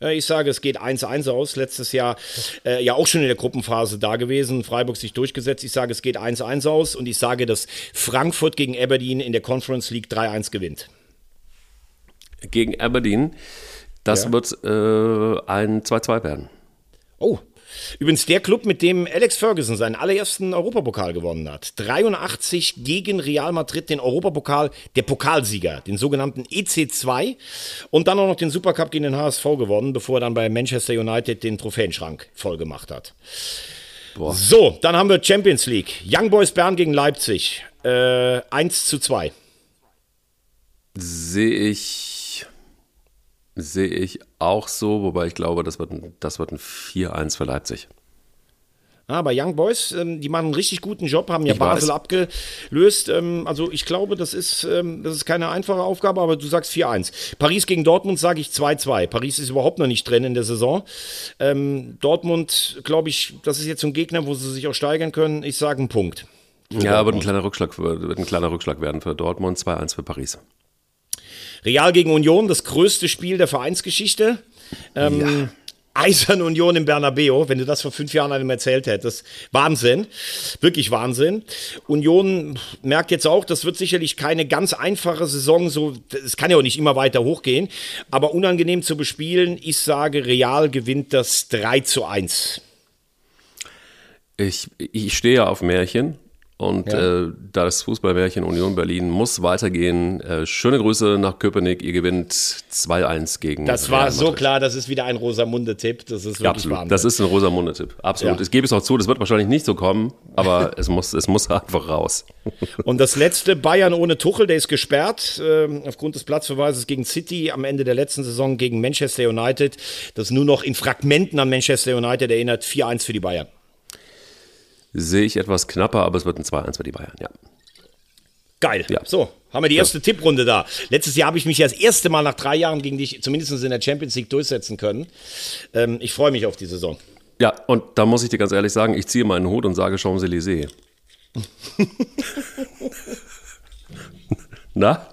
Ich sage, es geht 1-1 aus. Letztes Jahr äh, ja auch schon in der Gruppenphase da gewesen. Freiburg sich durchgesetzt. Ich sage, es geht 1-1 aus. Und ich sage, dass Frankfurt gegen Aberdeen in der Conference League 3-1 gewinnt. Gegen Aberdeen, das ja. wird äh, ein 2-2 werden. Oh, Übrigens der Club, mit dem Alex Ferguson seinen allerersten Europapokal gewonnen hat. 83 gegen Real Madrid den Europapokal, der Pokalsieger, den sogenannten EC2 und dann auch noch den Supercup gegen den HSV gewonnen, bevor er dann bei Manchester United den Trophäenschrank voll gemacht hat. Boah. So, dann haben wir Champions League. Young Boys Bern gegen Leipzig. Äh, 1 zu 2. Sehe ich Sehe ich auch so, wobei ich glaube, das wird ein, das wird ein 4-1 für Leipzig. Aber Young Boys, ähm, die machen einen richtig guten Job, haben ja ich Basel weiß. abgelöst. Ähm, also ich glaube, das ist, ähm, das ist keine einfache Aufgabe, aber du sagst 4-1. Paris gegen Dortmund sage ich 2-2. Paris ist überhaupt noch nicht drin in der Saison. Dortmund, glaube ich, das ist jetzt so ein Gegner, wo sie sich auch steigern können. Ich sage einen Punkt. Ja, wird ein kleiner Rückschlag, wird ein kleiner Rückschlag werden für Dortmund, 2-1 für Paris. Real gegen Union, das größte Spiel der Vereinsgeschichte. Ähm, ja. Eisern Union im Bernabeu, wenn du das vor fünf Jahren einem erzählt hättest. Wahnsinn, wirklich Wahnsinn. Union merkt jetzt auch, das wird sicherlich keine ganz einfache Saison, so, es kann ja auch nicht immer weiter hochgehen, aber unangenehm zu bespielen. Ich sage, Real gewinnt das 3 zu 1. Ich, ich stehe auf Märchen und ja. äh, das Fußballmärchen Union Berlin muss weitergehen. Äh, schöne Grüße nach Köpenick. Ihr gewinnt 2-1 gegen. Das war so klar, das ist wieder ein Rosamunde-Tipp. Das ist wirklich ja, absolut. Wahnsinn. Das ist ein Rosamunde-Tipp. Absolut. Ja. Ich gebe es auch zu, das wird wahrscheinlich nicht so kommen, aber es, muss, es muss einfach raus. Und das letzte, Bayern ohne Tuchel, der ist gesperrt äh, aufgrund des Platzverweises gegen City am Ende der letzten Saison gegen Manchester United. Das nur noch in Fragmenten an Manchester United erinnert. 4-1 für die Bayern sehe ich etwas knapper, aber es wird ein 2-1 für die Bayern, ja. Geil. Ja. So, haben wir die erste ja. Tipprunde da. Letztes Jahr habe ich mich ja das erste Mal nach drei Jahren gegen dich zumindest in der Champions League durchsetzen können. Ähm, ich freue mich auf die Saison. Ja, und da muss ich dir ganz ehrlich sagen, ich ziehe meinen Hut und sage Champs-Élysées. Na?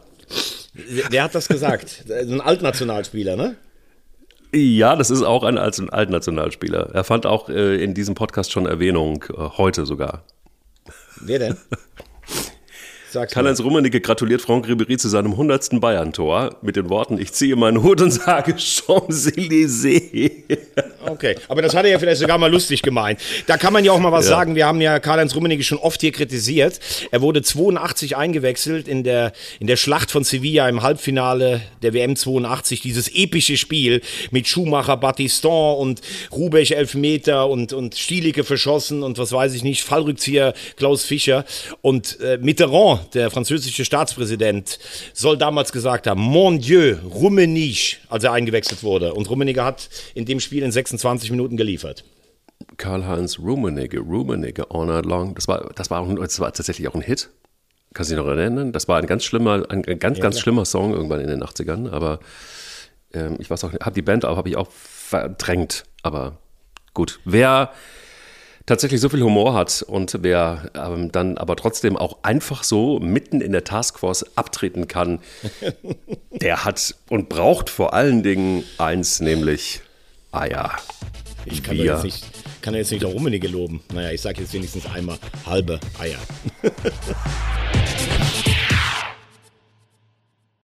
Wer hat das gesagt? Ein Altnationalspieler, ne? Ja, das ist auch ein Altnationalspieler. Er fand auch äh, in diesem Podcast schon Erwähnung, äh, heute sogar. Wer denn? Karl-Heinz Rummenigge gratuliert Franck Ribéry zu seinem 100. Bayern-Tor mit den Worten, ich ziehe meinen Hut und sage Champs-Élysées. Okay, aber das hat er ja vielleicht sogar mal lustig gemeint. Da kann man ja auch mal was ja. sagen. Wir haben ja Karl-Heinz Rummenigge schon oft hier kritisiert. Er wurde 82 eingewechselt in der, in der Schlacht von Sevilla im Halbfinale der WM 82. Dieses epische Spiel mit Schumacher, Battiston und Rubech Elfmeter und, und Stielicke verschossen und was weiß ich nicht, Fallrückzieher Klaus Fischer und äh, Mitterrand, der französische Staatspräsident, soll damals gesagt haben, Mon Dieu, Rummenigge, als er eingewechselt wurde. Und Rummenigge hat in dem Spiel in 26 26 Minuten geliefert. Karl-Heinz Rummenigge, Rummenigge, All Night Long, das war, das, war auch, das war tatsächlich auch ein Hit. Kannst du dich noch erinnern? Das war ein ganz schlimmer, ein, ganz, ja, ganz ja. schlimmer Song irgendwann in den 80ern, aber ähm, ich weiß auch, habe die Band auch, habe ich auch verdrängt, aber gut. Wer tatsächlich so viel Humor hat und wer ähm, dann aber trotzdem auch einfach so mitten in der Taskforce abtreten kann, der hat und braucht vor allen Dingen eins, nämlich Eier. Ich kann, jetzt nicht, kann jetzt nicht auch Rummenigge loben. Naja, ich sage jetzt wenigstens einmal halbe Eier.